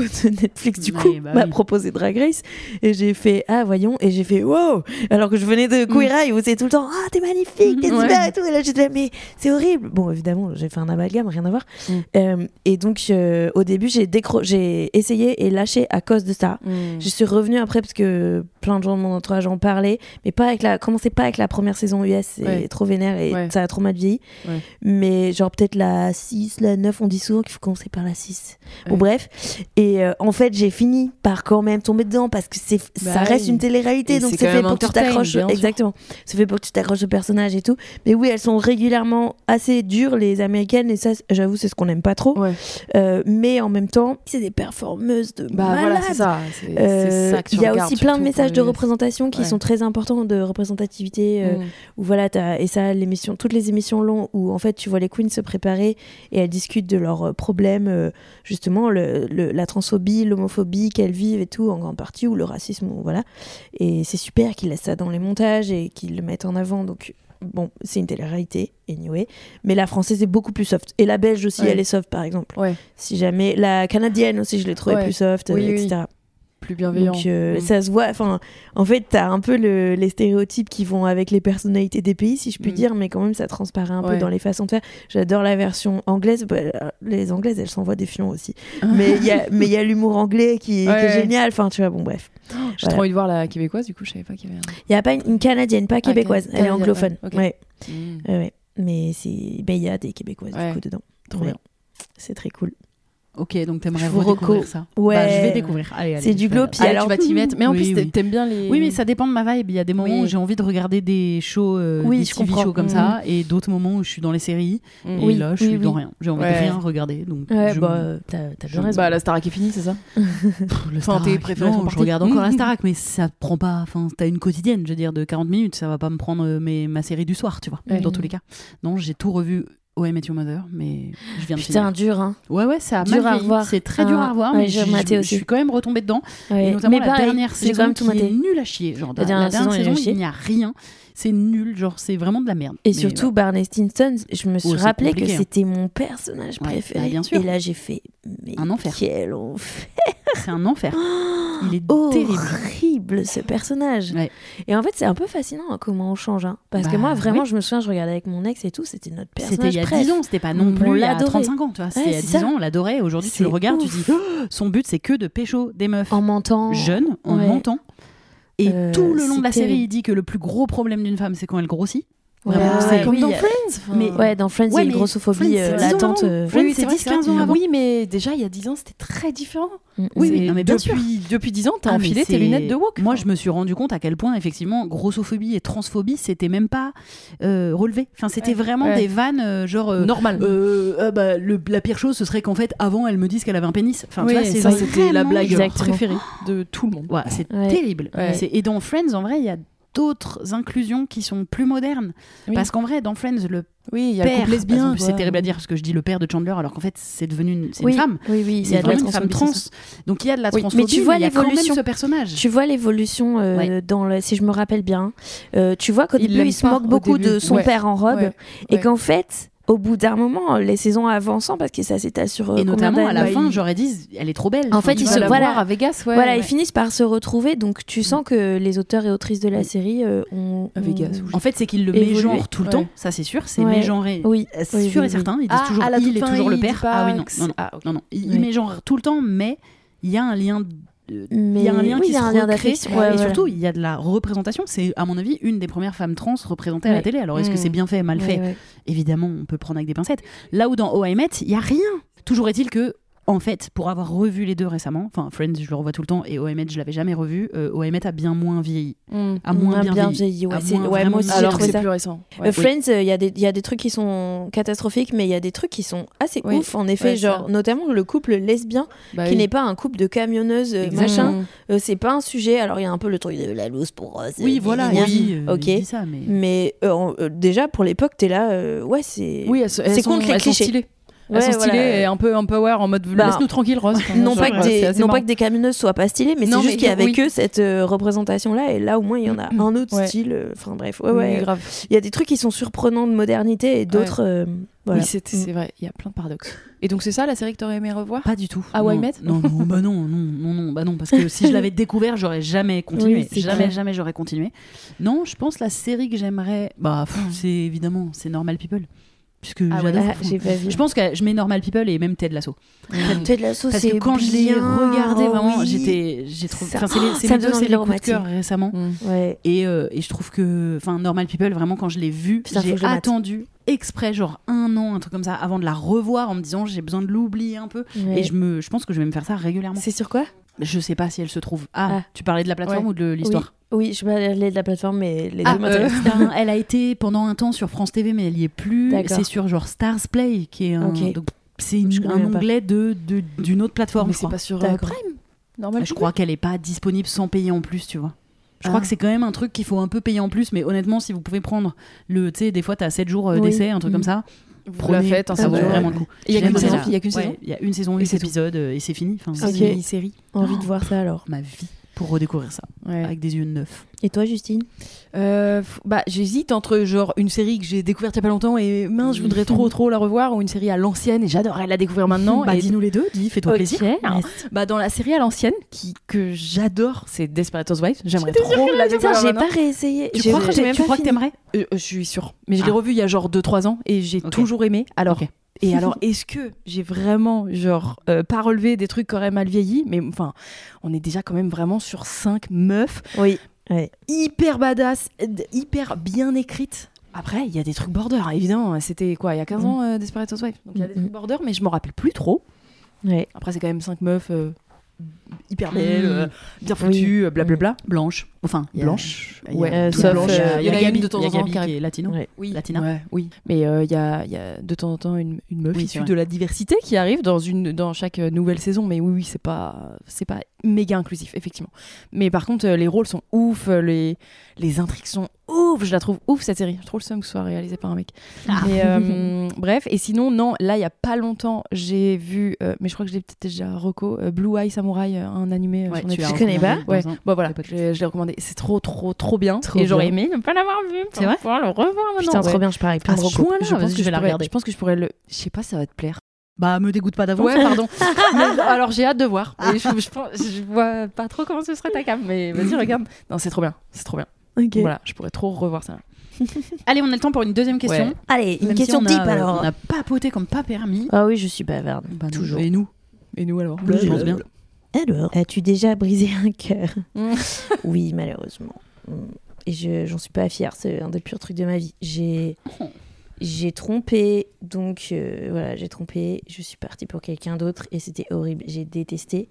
de Netflix du Ouais, coup bah m'a oui. proposé Drag Race et j'ai fait ah voyons et j'ai fait wow alors que je venais de Queer Eye où c'est tout le temps ah t'es magnifique t'es Mm. [LAUGHS] Ouais. super et tout et là j'étais là mais c'est horrible bon évidemment j'ai fait un amalgame rien à voir Mm. Euh, et donc euh, au début j'ai décro j'ai essayé et lâché à cause de ça Mm. je suis revenue après parce que plein de gens de mon entourage en parlaient, mais pas avec la, commencez pas avec la première saison US, c'est Ouais. trop vénère et ça a trop mal vieilli. Mais genre peut-être la 6, la 9, on dit souvent qu'il faut commencer par la 6. Bon bref. Et euh, en fait, j'ai fini par quand même tomber dedans parce que c'est, Bah ça reste oui. une télé-réalité, Et donc c'est fait pour que tu t'accroches. Exactement. C'est fait pour que tu t'accroches au personnage et tout. Mais oui, elles sont régulièrement assez dures, les américaines, et ça, j'avoue, c'est ce qu'on n'aime pas trop. Ouais. Euh, mais en même temps, c'est des performeuses de Bah voilà, c'est ça. Euh, Il y a aussi plein de messages de représentation qui Ouais. sont très importants de représentativité. euh, Mm. où voilà, et ça, l'émission, toutes les émissions longues où en fait tu vois les queens se préparer et elles discutent de leurs problèmes, justement le, le- la transphobie, l'homophobie qu'elles vivent et tout en grande partie ou le racisme, ou voilà. Et c'est super qu'ils laissent ça dans les montages et qu'ils le mettent en avant. Donc bon, c'est une télé-réalité, anyway. Mais la française est beaucoup plus soft. Et la belge aussi, Ouais. elle est soft par exemple. Ouais, Si jamais la canadienne aussi, je l'ai trouvée Ouais. plus soft, Oui, euh, oui. Plus bienveillant. Donc euh, Mm. ça se voit. Enfin, en fait, t'as un peu le- les stéréotypes qui vont avec les personnalités des pays, si je puis Mm. dire, mais quand même ça transparaît un peu dans les façons de faire. J'adore la version anglaise. Bah, euh, les anglaises, elles s'envoient des fions aussi. mais il y a, mais il y a l'humour anglais qui, est ouais. génial. Enfin, tu vois, bon bref. J'ai Voilà. trop envie de voir la québécoise, du coup, je savais pas qu'il y avait. Il y a pas une, une canadienne, pas québécoise. Elle est anglophone. ouais, ok. Ouais, Mm. ouais, ouais. Mais ben, il y a des québécoises Ouais. du coup dedans. Trop bien. C'est très cool. Ok, donc t'aimerais redécouvrir reco- ça. Ouais. Bah, je vais découvrir. Allez, allez, C'est du glow, puis Ah, alors- tu vas t'y mettre. Mais en Oui, plus, oui. t'aimes bien les. Oui, mais ça dépend de ma vibe. Il y a des moments Oui. où j'ai envie de regarder des shows, euh, Oui, des je TV comprends. shows comme Mhm. ça, et d'autres moments où je suis dans les séries. Mm. Et Oui, là, je oui, suis dans oui. rien. J'ai envie Ouais. de rien regarder. Donc, Ouais, je bah, t'as, bien raison. Bah, la Starac est finie, c'est ça [LAUGHS] Le Enfin, Starac, préférés non, je regarde encore la [LAUGHS] Mhm. Starac, mais ça prend pas. Enfin, t'as une quotidienne, je veux dire, de 40 minutes. Ça va pas me prendre euh, ma série du soir, tu vois. Ouais. Dans tous les cas. Non, j'ai tout revu. OM et Your Mother, mais je viens de Putain, finir. dur, hein. Ouais, ouais, ça a dur mal à. C'est très dur Ah, à revoir, ouais, mais j'ai je, rematé aussi. je suis quand même retombée dedans. Ouais. Et notamment Mais la pareil, dernière j'ai quand saison même tout qui est maté. nulle à chier. Genre, La la, dernière dernière saison, saison, il n'y a rien. C'est nul, genre c'est vraiment de la merde. Et Mais surtout, Barney Stinson, je me suis Oh, rappelé que hein. c'était mon personnage Ouais, préféré. bah, bien sûr. Et là, j'ai fait. Mais Un enfer. Quel enfer. c'est un enfer. Il est Oh, terrible. Horrible ce personnage. Ouais. Et en fait, c'est un peu fascinant hein, comment on change. hein. Parce que Bah, moi, vraiment, oui. je me souviens, je regardais avec mon ex et tout, c'était notre C'était personnage il y a préf. 10 ans, c'était pas non On plus il y a l'adorait. 35 ans, tu vois. C'était il y a c'est 10 ça. ans, on l'adorait. Aujourd'hui, tu le regardes, tu ouf. dis, Oh, [GASPS] son but, c'est que de pécho des meufs En mentant. jeunes, en mentant. Et Euh, tout le long de la série, il dit que le plus gros problème d'une femme, c'est quand elle grossit. Ouais, Vraiment, ouais, c'est comme Oui, dans a- Friends. enfin. Mais- Ouais, dans Friends, il y a une grossophobie Friends, euh, c'est 10 ans latente. avant. euh, Friends, Oui, c'est vrai 10, que 15 ans avant. Oui, mais déjà, il y a 10 ans, c'était très différent. mm, Oui, oui, C'est- non, mais bien sûr. depuis, depuis 10 ans, t'as Ah, enfilé tes lunettes de woke. Moi, je me suis rendu compte à quel point, effectivement, grossophobie et transphobie, c'était même pas euh, relevé. Enfin, c'était Ouais. vraiment Ouais. des vannes, euh, genre. euh, Normal. euh, ah bah, le- la pire chose, ce serait qu'en fait, avant, elle me dise qu'elle avait un pénis. Enfin, oui, c'était la blague préférée de tout le monde. C'est terrible. Et dans Friends, en vrai, il y a d'autres inclusions qui sont plus modernes. Oui. Parce qu'en vrai, dans Friends, le Oui, il y a père, lesbien. en plus, c'est terrible à dire parce que je dis le père de Chandler, alors qu'en fait, c'est devenu une, c'est Oui, une femme. Oui, oui, il y C'est a de la vraiment une femme trans. Donc il y a de la Oui, mais transphobie, tu vois l'évolution. ce personnage. Tu vois l'évolution euh, Ouais. dans le, si je me rappelle bien. Euh, tu vois qu'au début, il se moque au beaucoup début. de son Ouais. père en robe Ouais. et qu'en fait, au bout d'un moment, les saisons avançant, parce que ça s'étale sur euh, Et notamment à la fin, il- j'aurais dit, elle est trop belle. En fait, ils se- voilà. voir à Vegas, ouais. voilà, ouais. ils finissent par se retrouver. Donc tu sens que les auteurs et autrices de la série euh, ont. À Vegas, ont- oui. En fait, c'est qu'il le Évoluer. mégenre tout le Ouais. temps, ça c'est sûr, c'est Ouais. mégenré. Oui, C'est oui, sûr oui, et oui. certain, ils disent Ah, toujours à la il est toujours le père. Ah oui, non, non, non, Ah, ok. non, Oui. tout le temps, mais il y a un lien. Il y a un lien oui, qui se lien recrée. et Ouais, surtout, il y a de la représentation. C'est, à mon avis, une des premières femmes trans représentées à la télé. Alors, est-ce que Mm. c'est bien fait, mal fait? Évidemment, on peut prendre avec des pincettes. Là où dans Oh I Met, il y a rien. Toujours est-il que, en fait, pour avoir revu les deux récemment, enfin Friends, je le revois tout le temps, et Oh I Met, je l'avais jamais revu. euh, I Met a bien moins vieilli, Mm. a moins a bien, bien vieilli. vieilli, ouais, c'est- moins ouais, moi aussi, Alors que c'est ça. plus récent. Euh. Friends, il y, a des- il y a des trucs qui sont catastrophiques, mais il y a des trucs qui sont assez Oui. ouf. En effet, Ouais, genre ça. notamment le couple lesbien, Bah qui oui. n'est pas un couple de camionneuses, euh, Exactement. machin. Mm. Euh, c'est pas un sujet. Alors il y a un peu le truc de la loose pour. euh, Oui, voilà, oui, euh, Ok. ça, mais. Mais euh, euh, déjà pour l'époque, t'es là, euh, ouais, c'est. Oui, elles, sont- elles C'est contre les elles sont stylées. Voilà. et un peu un power en mode Bah, laisse-nous tranquille, Rose. Non, pas que, des, non pas que des camionneuses soient pas stylées, mais Non, c'est juste qu'il y avait oui. que cette euh, représentation-là, et là au moins il y en a un autre Ouais. style. euh, Enfin bref, ouais, ouais. grave. Il y a des trucs qui sont surprenants de modernité et d'autres. euh, voilà. Oui, c'est c'est vrai, il y a plein de paradoxes. Et donc c'est ça la série que t'aurais aimé revoir? Pas du tout. Ah, non. Met Non, non, bah non, non, non, non, bah non, parce que si je l'avais [LAUGHS] découvert, j'aurais jamais continué. Oui, jamais, clair. jamais j'aurais continué. Non, je pense la série que j'aimerais, bah, c'est évidemment, c'est Normal People, puisque Ah j'adore. Ah, je pense que je mets Normal People et même Ted Lasso. Ted Lasso, Parce c'est que quand je l'ai regardé, oh vraiment, oui. j'étais, j'ai trouvé. Ça- c'est les, c'est ça me donne de cœur récemment. Mm. Ouais. Et, euh, et je trouve que, enfin, Normal People, vraiment, quand je l'ai vu, j'ai attendu exprès, genre un an, un truc comme ça, avant de la revoir en me disant j'ai besoin de l'oublier un peu. Ouais. Et je, me, je pense que je vais me faire ça régulièrement. C'est sur quoi? Je sais pas si elle se trouve. Ah, Ah. tu parlais de la plateforme Ouais. ou de l'histoire Oui, je aller de la plateforme, mais les Ah, deux m'intéressent. [LAUGHS] Ben, elle a été pendant un temps sur France TV, mais elle y est plus. C'est sur genre Stars Play, qui est un. Donc, c'est un euh, onglet de de- d'une autre plateforme. Mais c'est pas sur euh. Prime Normal. Je crois qu'elle est pas disponible sans payer en plus, tu vois. Je Ah. crois que c'est quand même un truc qu'il faut un peu payer en plus, mais honnêtement, si vous pouvez prendre le. Tu sais, des fois, t'as 7 jours euh, Oui. d'essai, un truc Mm. comme ça. Vous la faites en ça sept vaut vraiment le coup. Il y a qu'une saison Il y a qu'une saison Il y a une saison, Et 8 c'est tout. épisodes, et c'est fini. Enfin, c'est une mini-série. Envie de voir ça alors. Ma vie pour redécouvrir ça, Ouais. avec des yeux neufs. Et toi, Justine? Euh, bah, j'hésite entre genre une série que j'ai découverte il y a pas longtemps et mince, je voudrais trop trop la revoir ou une série à l'ancienne et j'adorerais la découvrir maintenant. bah, et dis-nous les deux, dis, fais-toi plaisir. Bah, dans la série à l'ancienne qui que j'adore, c'est Desperate Housewives. J'aimerais trop la découvrir j'ai pas réessayé. Tu crois que tu pas crois que t'aimerais Euh, je suis sûre. Mais je Ah. l'ai revu il y a genre 2-3 ans et j'ai toujours aimé. Alors, Ok. Et alors, est-ce que j'ai vraiment, genre, euh, pas relevé des trucs qui auraient mal vieilli Mais enfin, on est déjà quand même vraiment sur 5 meufs Oui. Ouais. hyper badass, hyper bien écrites. Après, il y a des trucs border, évidemment. C'était quoi, il y a 15 Mm. ans, euh, Desperate Housewives Donc il y a des Mm, trucs border, mais je m'en rappelle plus trop. Ouais. Après, c'est quand même 5 meufs euh, hyper belles, Mm. euh, bien foutues, euh, blablabla. Blanche. Enfin, y a- Blanche, y a- ouais, Euh, sauf, blanche. euh, Il y y a Gabi de temps en temps Gabi qui qui est latino. Ouais. Oui, Latina. ouais, oui. Mais euh, il y, a, il y a de temps en temps une, une meuf Oui, c'est issue vrai. de la diversité qui arrive dans, une, dans chaque euh, nouvelle saison. Mais oui, oui, c'est pas, c'est pas méga inclusif, effectivement. Mais par contre, euh, les rôles sont ouf, euh, les, les intrigues sont ouf. Je la trouve ouf cette série. Je trouve le seum que ce soit réalisé par un mec. Ah. Mais, euh, [LAUGHS] bref, et sinon, non, là, il y a pas longtemps, j'ai vu, euh, mais je crois que je l'ai peut-être déjà reco, euh, Blue Eye Samurai, euh, un animé euh, Ouais, sur tu Netflix. connais recommandé Ouais, bon voilà, je, l'ai recommandé. C'est trop, trop, trop bien. Trop et j'aurais aimé ne pas l'avoir vu. C'est vrai pouvoir le revoir maintenant. Putain, trop bien, je parie. Plein de Je pense que je vais la pourrais- regarder. Je pense que je pourrais le. Je sais pas, ça va te plaire. Bah, me dégoûte pas d'avance. Ouais, pardon. [LAUGHS] Mais, alors j'ai hâte de voir. Et je, je, vois pas trop comment ce serait ta cam, mais vas-y, [LAUGHS] regarde. Non, c'est trop bien. C'est trop bien. Voilà, je pourrais trop revoir ça. [LAUGHS] Allez, on a le temps pour une deuxième question. Ouais. Allez, une Même question si on deep alors. On a papoté comme pas permis. Ah oui, je suis bavarde. Bah, Toujours. Et nous Et nous alors Je pense bien. Alors, as-tu déjà brisé un cœur Mm. [LAUGHS] Oui, malheureusement. Mm. Et je j'en suis pas fière, c'est un des pires trucs de ma vie. J'ai j'ai trompé, donc euh, voilà, j'ai trompé, je suis partie pour quelqu'un d'autre et c'était horrible, j'ai détesté.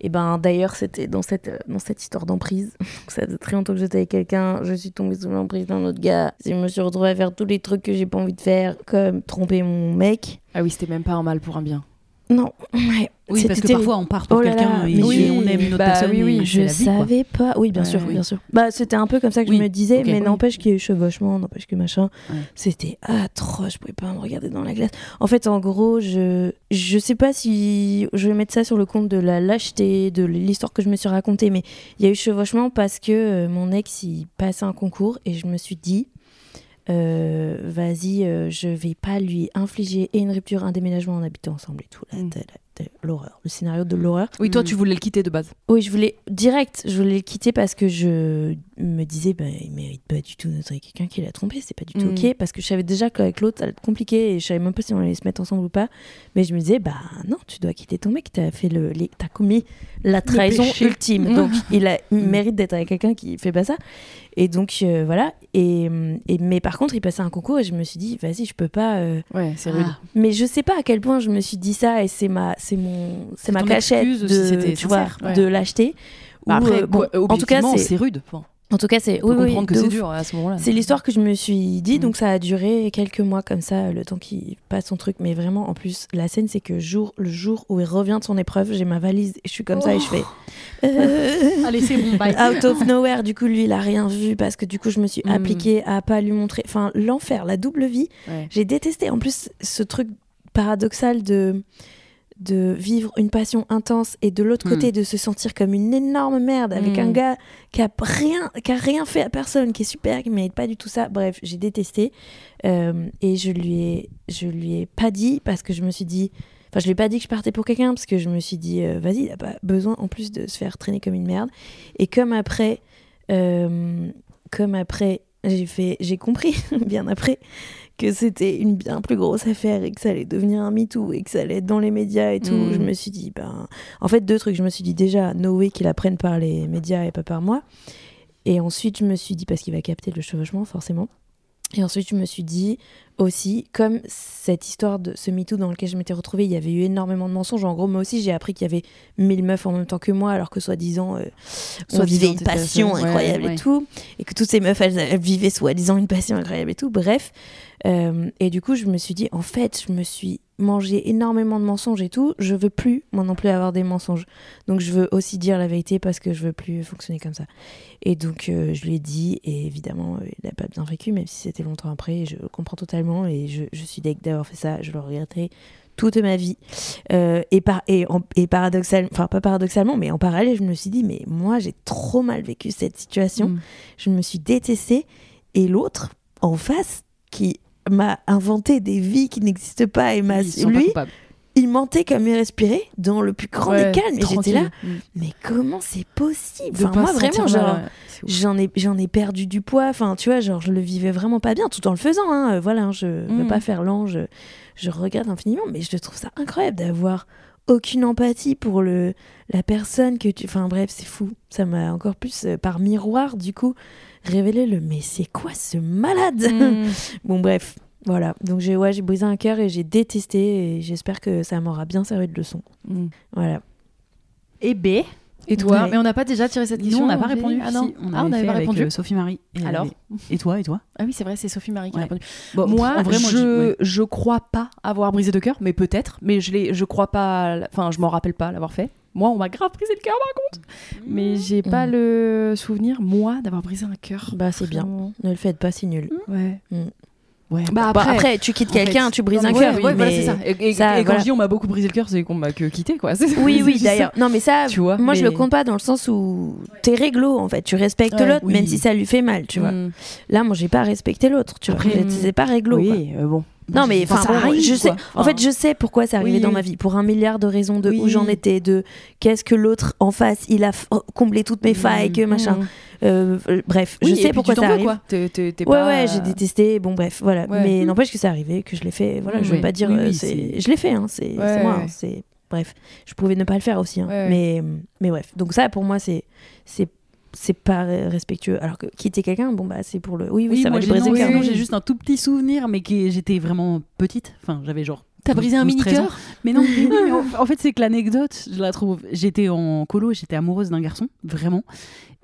Et ben d'ailleurs, c'était dans cette euh, dans cette histoire d'emprise. Donc, [LAUGHS] ça faisait très longtemps que j'étais avec quelqu'un, je suis tombée sous l'emprise d'un autre gars. Je me suis retrouvée à faire tous les trucs que j'ai pas envie de faire, comme tromper mon mec. Ah oui, c'était même pas un mal pour un bien. Non, ouais. Oui, parce que parfois on part pour Oh quelqu'un et mais on oui, aime une autre bah personne. oui, oui, Je la vie, quoi. savais pas. Oui, bien Ouais, sûr, oui. bien sûr. Bah, c'était un peu comme ça que Oui, je me disais, mais Oui. n'empêche qu'il y a eu chevauchement, n'empêche que machin. Ouais. C'était atroce, je pouvais pas me regarder dans la glace. En fait, en gros, je je sais pas si je vais mettre ça sur le compte de la lâcheté, de l'histoire que je me suis racontée, mais il y a eu chevauchement parce que euh, mon ex il passait un concours et je me suis dit. Euh, vas-y, euh, je vais pas lui infliger et une rupture, un déménagement en habitant ensemble et tout. là, Mm. T'as L'horreur, le scénario de l'horreur. Oui, toi, Mm. tu voulais le quitter de base. Oui, je voulais direct, je voulais le quitter parce que je me disais, bah, il mérite pas du tout d'être avec quelqu'un qui l'a trompé, c'est pas du tout Mm. ok. Parce que je savais déjà qu'avec l'autre, ça allait être compliqué et je savais même pas si on allait se mettre ensemble ou pas. Mais je me disais, bah non, tu dois quitter ton mec, t'as fait le, les- t'as commis la trahison ultime. Donc [LAUGHS] il a il mérite d'être avec quelqu'un qui fait pas ça. Et donc euh, voilà. Et, et mais par contre, il passait un concours et je me suis dit, vas-y, je peux pas. euh, Ouais, c'est rude. Ah, mais je sais pas à quel point je me suis dit ça et c'est ma c'est mon c'est ma cachette si de c'était tu vois. Ouais. de l'acheter. Bah, Ou, après, euh, bon, en tout cas c'est rude. Enfin, en tout cas c'est oui, oui, comprendre que de c'est dur à ce moment-là. C'est l'histoire que je me suis dit Mm. donc ça a duré quelques mois comme ça le temps qu'il passe son truc mais vraiment en plus la scène c'est que jour le jour où il revient de son épreuve j'ai ma valise et je suis comme ça et je fais euh, Allez, c'est bon, bye. out of nowhere du coup lui il a rien vu parce que du coup je me suis Mm. appliquée à pas lui montrer enfin l'enfer la double vie Ouais. j'ai détesté en plus ce truc paradoxal de de vivre une passion intense et de l'autre Hmm. côté de se sentir comme une énorme merde avec Hmm. un gars qui a rien qui a rien fait à personne qui est super qui mérite pas du tout ça bref j'ai détesté Euh, et je lui ai je lui ai pas dit parce que je me suis dit enfin je lui ai pas dit que je partais pour quelqu'un parce que je me suis dit euh, vas-y il a pas besoin en plus de se faire traîner comme une merde et comme après euh, comme après j'ai fait j'ai compris [LAUGHS] bien après que c'était une bien plus grosse affaire et que ça allait devenir un MeToo et que ça allait être dans les médias et tout, Mm. je me suis dit, ben. En fait, deux trucs. Je me suis dit déjà, no way qu'il apprenne par les médias et pas par moi. Et ensuite, je me suis dit, parce qu'il va capter le chevauchement, forcément. Et ensuite, je me suis dit aussi, comme cette histoire de ce MeToo dans lequel je m'étais retrouvée, il y avait eu énormément de mensonges. En gros, moi aussi, j'ai appris qu'il y avait mille meufs en même temps que moi, alors que soi-disant, euh, on vivait une passion. Ouais, incroyable ouais. et tout. Et que toutes ces meufs, elles, elles vivaient soi-disant une passion incroyable et tout. Bref. Euh, et du coup, je me suis dit, en fait, je me suis mangé énormément de mensonges et tout. Je veux plus, moi non plus, avoir des mensonges. Donc, je veux aussi dire la vérité parce que je veux plus fonctionner comme ça. Et donc, euh, je lui ai dit, et évidemment, euh, il n'a pas bien vécu, même si c'était longtemps après. Je comprends totalement et je, je suis deg d'avoir fait ça. Je le regretterai toute ma vie. Euh, et, par, et, en- et paradoxalement, enfin, pas paradoxalement, mais en parallèle, je me suis dit, mais moi, j'ai trop mal vécu cette situation Mm. je me suis détestée et l'autre en face qui m'a inventé des vies qui n'existent pas et m'a lui il mentait comme il respirait dans le plus grand Ouais, des calmes et j'étais là. Mm. mais comment c'est possible? Enfin moi vraiment genre j'en ai j'en ai perdu du poids. Enfin tu vois genre je le vivais vraiment pas bien tout en le faisant hein. Euh, voilà hein, je veux Mm. pas faire l'ange je regrette infiniment mais je trouve ça incroyable d'avoir aucune empathie pour le la personne que tu enfin bref c'est fou. Ça m'a encore plus euh, par miroir du coup révélé le mais c'est quoi ce malade? Mm. [LAUGHS] bon bref voilà donc j'ai ouais j'ai brisé un cœur et j'ai détesté et j'espère que ça m'aura bien servi de leçon Mm. voilà Et B, Et toi? Ouais. Mais on n'a pas déjà tiré cette question on n'a pas répondu. Ah non, Si, on Ah, on n'avait fait pas avec, répondu. euh, Sophie Marie. Et Alors? avait- Et toi, et toi? Ah oui, c'est vrai, c'est Sophie Marie qui Ouais. a répondu. Bon, moi, en vrai, moi, je, ouais. je crois pas avoir brisé de cœur, mais peut-être. Mais je l'ai, je crois pas. Enfin, je m'en rappelle pas l'avoir fait. Moi, on m'a grave brisé le cœur par contre. Mais j'ai pas Mm. le souvenir, moi, d'avoir brisé un cœur. Bah, c'est bien. Ne le faites pas, c'est nul. Ouais. Mm. Ouais. Bah Bon, après, après, tu quittes quelqu'un, tu brises un cœur. ouais, oui, ouais, voilà, ça. Et, et- ça, et quand voilà. je dis on m'a beaucoup brisé le cœur, c'est qu'on m'a que quitté, quoi. [LAUGHS] C'est- Oui, c'est oui, d'ailleurs. Non, mais ça, Tu vois, moi, je mais- le compte pas dans le sens où t'es réglo, en fait. Tu respectes Ouais. l'autre, Oui. même si ça lui fait mal, tu vois. Mm. Là, moi, j'ai pas respecté l'autre, tu vois. C'est pas réglo. quoi. Oui, euh, bon. Non, mais Enfin, bon, arrive, je sais. quoi. En fait, je sais pourquoi c'est arrivé oui, dans oui. ma vie, pour un milliard de raisons de où j'en étais, de qu'est-ce que l'autre en face, il a f- comblé toutes mes failles, que machin. Mm. Euh, euh, bref, Oui, je et sais puis pourquoi ça arrive. quoi. T'es- t'es- t'es Ouais, pas- ouais, j'ai détesté. Bon, bref, voilà. Ouais. Mais n'empêche que c'est arrivé, que je l'ai fait. Voilà, je veux pas dire. Euh, Je l'ai fait, hein, c'est Ouais, moi. hein, c'est Bref, je pouvais ne pas le faire aussi. hein. Mais, mais bref. Donc, ça, pour moi, c'est. C'est pas respectueux alors que quitter quelqu'un bon bah c'est pour le oui oui, Oui, ça moi, va j'ai lui briser non, le cœur oui, j'ai juste un tout petit souvenir, mais qui j'étais vraiment petite. Enfin, j'avais genre. T'as 12, brisé un 12, 13 ans. mini-cœur Mais non, [LAUGHS] mais oui, mais en, en fait, c'est que l'anecdote, je la trouve. J'étais en colo, j'étais amoureuse d'un garçon, vraiment.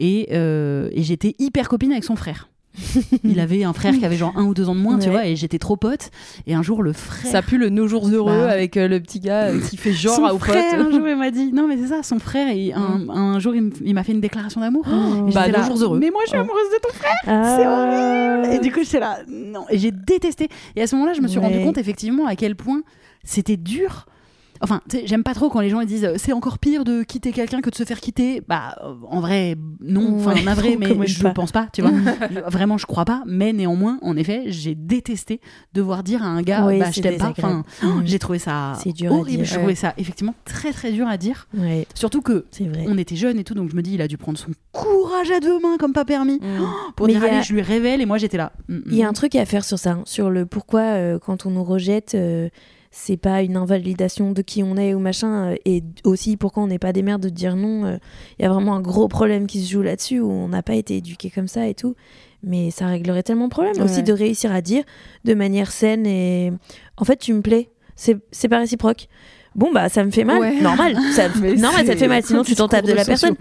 Et, euh, et j'étais hyper copine avec son frère. [LAUGHS] Il avait un frère qui avait genre un ou deux ans de moins, tu vois, et j'étais trop pote. Et un jour, le frère. Ça pue le nos jours heureux Bah. avec euh, le petit gars euh, qui fait genre son à aux potes. frère, un jour, il m'a dit. [LAUGHS] Non, mais c'est ça, son frère, il- un, un jour, il m'a fait une déclaration d'amour. Et Bah, nos jours heureux. Mais moi, je suis amoureuse de ton frère. Ah. C'est horrible. Et du coup, j'étais là, non. Et j'ai détesté. Et à ce moment-là, je me suis rendu Ouais. compte effectivement à quel point c'était dur. Enfin, j'aime pas trop quand les gens ils disent euh, c'est encore pire de quitter quelqu'un que de se faire quitter. Bah, euh, en vrai, non. Enfin, Ouais, navré, quand mais je pas. pense pas, tu vois. [LAUGHS] Je- Vraiment, je crois pas. Mais néanmoins, en effet, j'ai détesté devoir dire à un gars, Oui, bah, je t'aime pas. Enfin, Mm. j'ai trouvé ça dur horrible. ouais. trouvais ça effectivement très très dur à dire. ouais Surtout que c'est vrai on était jeunes et tout, donc je me dis, il a dû prendre son courage à deux mains comme pas permis Mm. pour Mais dire, a- allez, je lui révèle. Et moi, j'étais là. Mm, Il y a mm. un truc à faire sur ça, hein, sur le pourquoi euh, quand on nous rejette, euh, c'est pas une invalidation de qui on est ou machin, euh, et aussi pourquoi on n'est pas des mères de dire non. euh, Il y a vraiment un gros problème qui se joue là-dessus où on n'a pas été éduqué comme ça et tout. Mais ça réglerait tellement de problèmes Ouais. aussi de réussir à dire de manière saine et en fait tu me plais, c'est pas réciproque. Bon bah ça me fait mal, Ouais. normal, ça, [LAUGHS] normal ça te fait mal, sinon tu t'en tapes de la personne.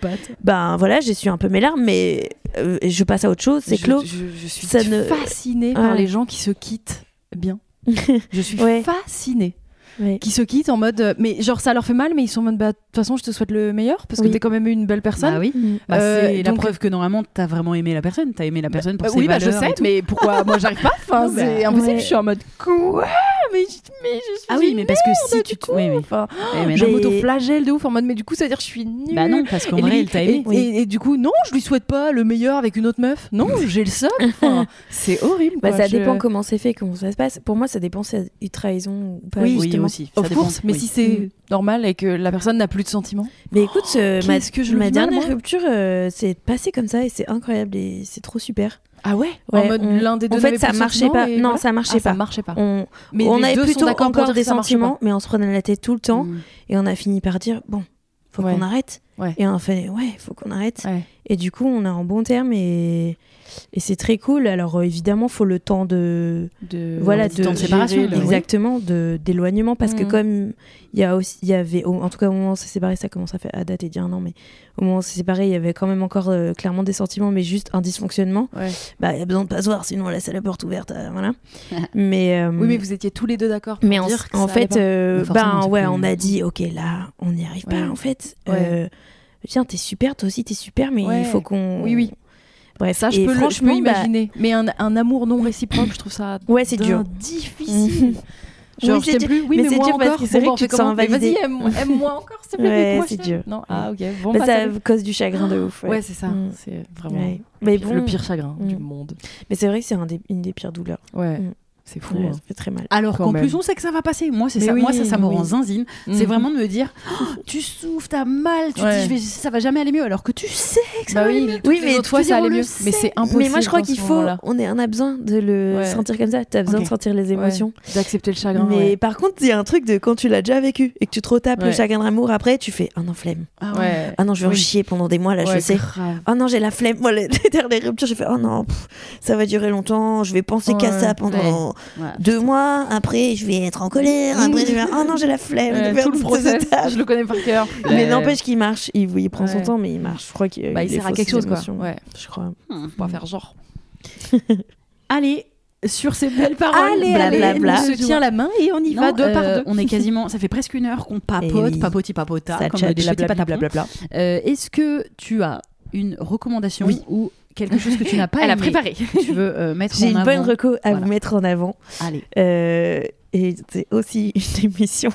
Ben voilà, j'ai su un peu mes larmes, mais euh, je passe à autre chose, c'est clos. Je, je suis Ça ne- fascinée par les gens qui se quittent bien. [LAUGHS] Je suis Ouais. fascinée. Ouais. Qui se quittent en mode. Mais genre, ça leur fait mal, mais ils sont en mode. Bah, de toute façon, je te souhaite le meilleur parce que Oui. t'es quand même une belle personne. Bah oui. Mm. Bah, Euh, c'est la donc- preuve que normalement t'as vraiment aimé la personne, t'as aimé la personne pour Bah ses oui, bah, je valeurs sais, mais pourquoi moi j'arrive pas? Enfin, Non, bah, c'est impossible. ouais. Je suis en mode quoi? Mais je, mais je suis Ah oui, mais parce que si tu coup. oui, oui. Enfin, mais je m'auto-flagelle de ouf en mode mais du coup ça veut dire que je suis nulle. Bah non, parce qu'en vrai, elle t'a aimé. et, et- et du coup, non, je lui souhaite pas le meilleur avec une autre meuf. Non, [LAUGHS] j'ai le. Enfin, [LAUGHS] c'est horrible. Bah, quoi. ça Je- dépend comment c'est fait, comment ça se passe. Pour moi, ça dépend si c'est une trahison ou pas. Oui, Oui, justement. aussi. Ça Of dépend. course, mais Oui. si c'est Mm. normal et que la personne n'a plus de sentiments. Mais écoute, euh, ma, Qu'est-ce que je le ma dernière rupture, euh, c'est passé comme ça et c'est incroyable et c'est trop super. Ah ouais, Ouais, En mode on- l'un des deux En fait, ça marchait sentiments pas. Non, voilà. ça marchait Ah, ça pas. marchait pas. On, Mais on avait plutôt encore des sentiments, mais on se prenait la tête tout le temps Mm. et on a fini par dire bon, faut Ouais. qu'on arrête. Ouais. Et on a fait ouais, faut qu'on arrête. Et du coup, on est en bon terme et, et c'est très cool. Alors euh, évidemment, faut le temps de De... voilà temps de gérer séparation, oui. exactement de d'éloignement parce que Mhm. comme il y a aussi il y avait en tout cas au moment où on s'est séparés ça commence à, faire, à dater d'il y a un an mais au moment où on s'est séparés il y avait quand même encore euh, clairement des sentiments mais juste un dysfonctionnement Ouais. bah il y a besoin de pas se voir sinon on laisse la porte ouverte euh, voilà [LAUGHS] mais euh, Oui, mais vous étiez tous les deux d'accord. pour mais en, dire que en ça fait ben ouais on a dit ok là on n'y arrive Ouais. pas en fait Ouais. Tiens t'es super toi aussi t'es super mais Ouais. il faut qu'on Oui, oui. Bref Ça, je et peux, le- je peux bah, imaginer. Mais un, un amour non réciproque, je trouve ça [CLEARS THROAT] Ouais, c'est dur. difficile. [LAUGHS] Genre, Oui, je t'aime plus. Oui, Mais mais, c'est dur parce encore. que c'est Bon, vrai bah, que tu te sens. Vas-y, aime- [LAUGHS] aime-moi encore, s'il te plaît. Ouais, c'est dur. Non, ah, ok. Bon, mais bah, ça cause du chagrin de ouf Ouais, c'est ça. Mm. C'est vraiment Ouais. mais bon le pire chagrin Mm. du monde. Mais c'est vrai que c'est un des- une des pires douleurs. Ouais, Mm. C'est fou. Ouais, hein. ça fait très mal. Alors qu'en plus, on sait que ça va passer. Moi, c'est ça. oui, moi, ça, ça me oui. rend zinzine. C'est Mhm. vraiment de me dire, Oh, tu souffres, t'as mal, tu te Ouais. dis, je vais- ça va jamais aller mieux, alors que tu sais que ça Bah va aller oui, mieux. toutes Oui, mais autres fois, ça allait mieux. Mais c'est impossible. mais moi, je crois qu'il faut, on, est, on a besoin de le Ouais. sentir comme ça. T'as besoin de sentir les émotions. Ouais, D'accepter le chagrin. Mais ouais. par contre, il y a un truc de quand tu l'as déjà vécu et que tu te retapes le chagrin d'amour après, tu fais ah non flemme. Ah. Ah non, je vais en chier pendant des mois là, je sais. Oh non, j'ai la flemme. Moi, les [LAUGHS] dernières ruptures, j'ai fait oh non, ça va durer longtemps. Je vais penser qu'à ça pendant Ouais. deux mois. Après, je vais être en colère. Après, je vais [LAUGHS] oh non, j'ai la flemme Ouais, de faire tout le process, je le connais par cœur. Mais n'empêche qu'il marche. Il, il prend son temps, mais il marche. Je crois qu'il Bah, il sert à quelque chose, quoi. Ouais. Je crois. Hmm. Pour pas faire genre. [LAUGHS] Allez, sur ces belles [LAUGHS] paroles, Allez, on se tient la main et on y Non, va deux euh, par deux. On est quasiment, ça fait presque une heure qu'on papote, Eh oui. papoti papota, Ça comme des. Euh, Est-ce que tu as une recommandation Oui. ou quelque chose que tu n'as pas Elle a préparé. que tu veux euh, mettre J'ai en une avant bonne reco à Voilà. vous mettre en avant. Allez. Euh, et c'est aussi une [LAUGHS] émission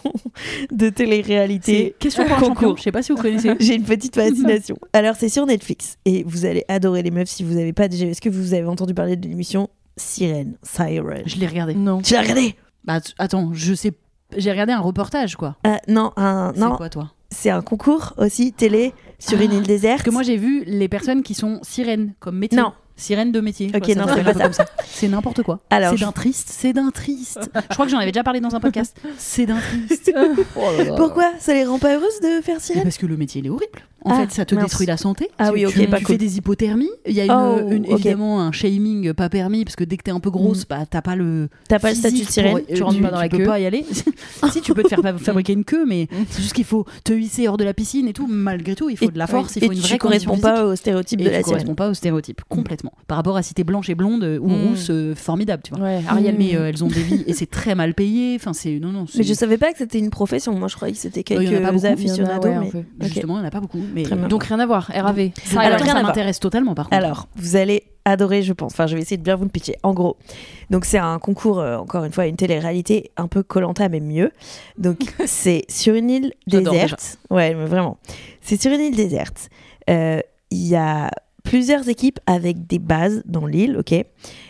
de C'est télé-réalité. question pour un Concours. champion. Je sais pas si vous connaissez. [LAUGHS] J'ai une petite fascination. Alors, c'est sur Netflix et vous allez adorer les meufs si vous n'avez pas déjà. Est-ce que vous avez entendu parler de l'émission Sirène Siren? Je l'ai regardé. Non. Tu l'as regardé? Bah t- attends, je sais. J'ai regardé un reportage quoi. Ah, Non, un, C'est non, quoi toi? C'est un concours aussi télé sur une Ah, île déserte. Parce que moi j'ai vu les personnes qui sont sirènes comme métier. Non. Sirène de métier. Ok, non, c'est pas ça. ça. C'est n'importe quoi. Alors, c'est d'un triste, c'est d'un triste. Je crois que j'en avais déjà parlé dans un podcast. C'est d'un triste. [LAUGHS] Pourquoi Ça les rend pas heureuses de faire Mais sirène? Parce que le métier il est horrible. En Ah, fait, ça te mince. détruit la santé. Ah Tu- oui, ok, tu, pas tu cool. fais des hypothermies. Il y a une, Oh, une- évidemment un shaming pas permis parce que dès que t'es un peu grosse, bah t'as pas le. T'as pas le statut de sirène pour- euh, tu rentres pas dans la peux queue. pas y aller. [LAUGHS] si tu peux te faire fa- fabriquer une queue, mais c'est juste qu'il faut te hisser hors de la piscine et tout. Malgré tout, il faut Et- de la force, il et faut une tu vraie physique. pas au stéréotype Et de tu la sirène. corresponds pas au stéréotype complètement. Par rapport à si t'es blanche et blonde euh, ou Mm. rousse, euh, formidable, tu vois. Ouais, Ariel, Mais euh, elles ont des vies et c'est très mal payé. Enfin, c'est non non. Mais je savais pas que c'était une profession. Moi, je croyais que c'était y quelques aficionados. Y. Justement, il n'y en a pas beaucoup. Mais Très bien. Donc rien à voir, RAV. Ça, Alors, ça rien voir. m'intéresse totalement par contre. Alors, vous allez adorer, je pense. Enfin, je vais essayer de bien vous le pitcher. En gros, donc c'est un concours, euh, encore une fois, une télé-réalité un peu Colanta, mais mieux. Donc, [LAUGHS] c'est sur une île déserte. Ouais, mais vraiment. C'est sur une île déserte. Euh, Il y a plusieurs équipes avec des bases dans l'île, ok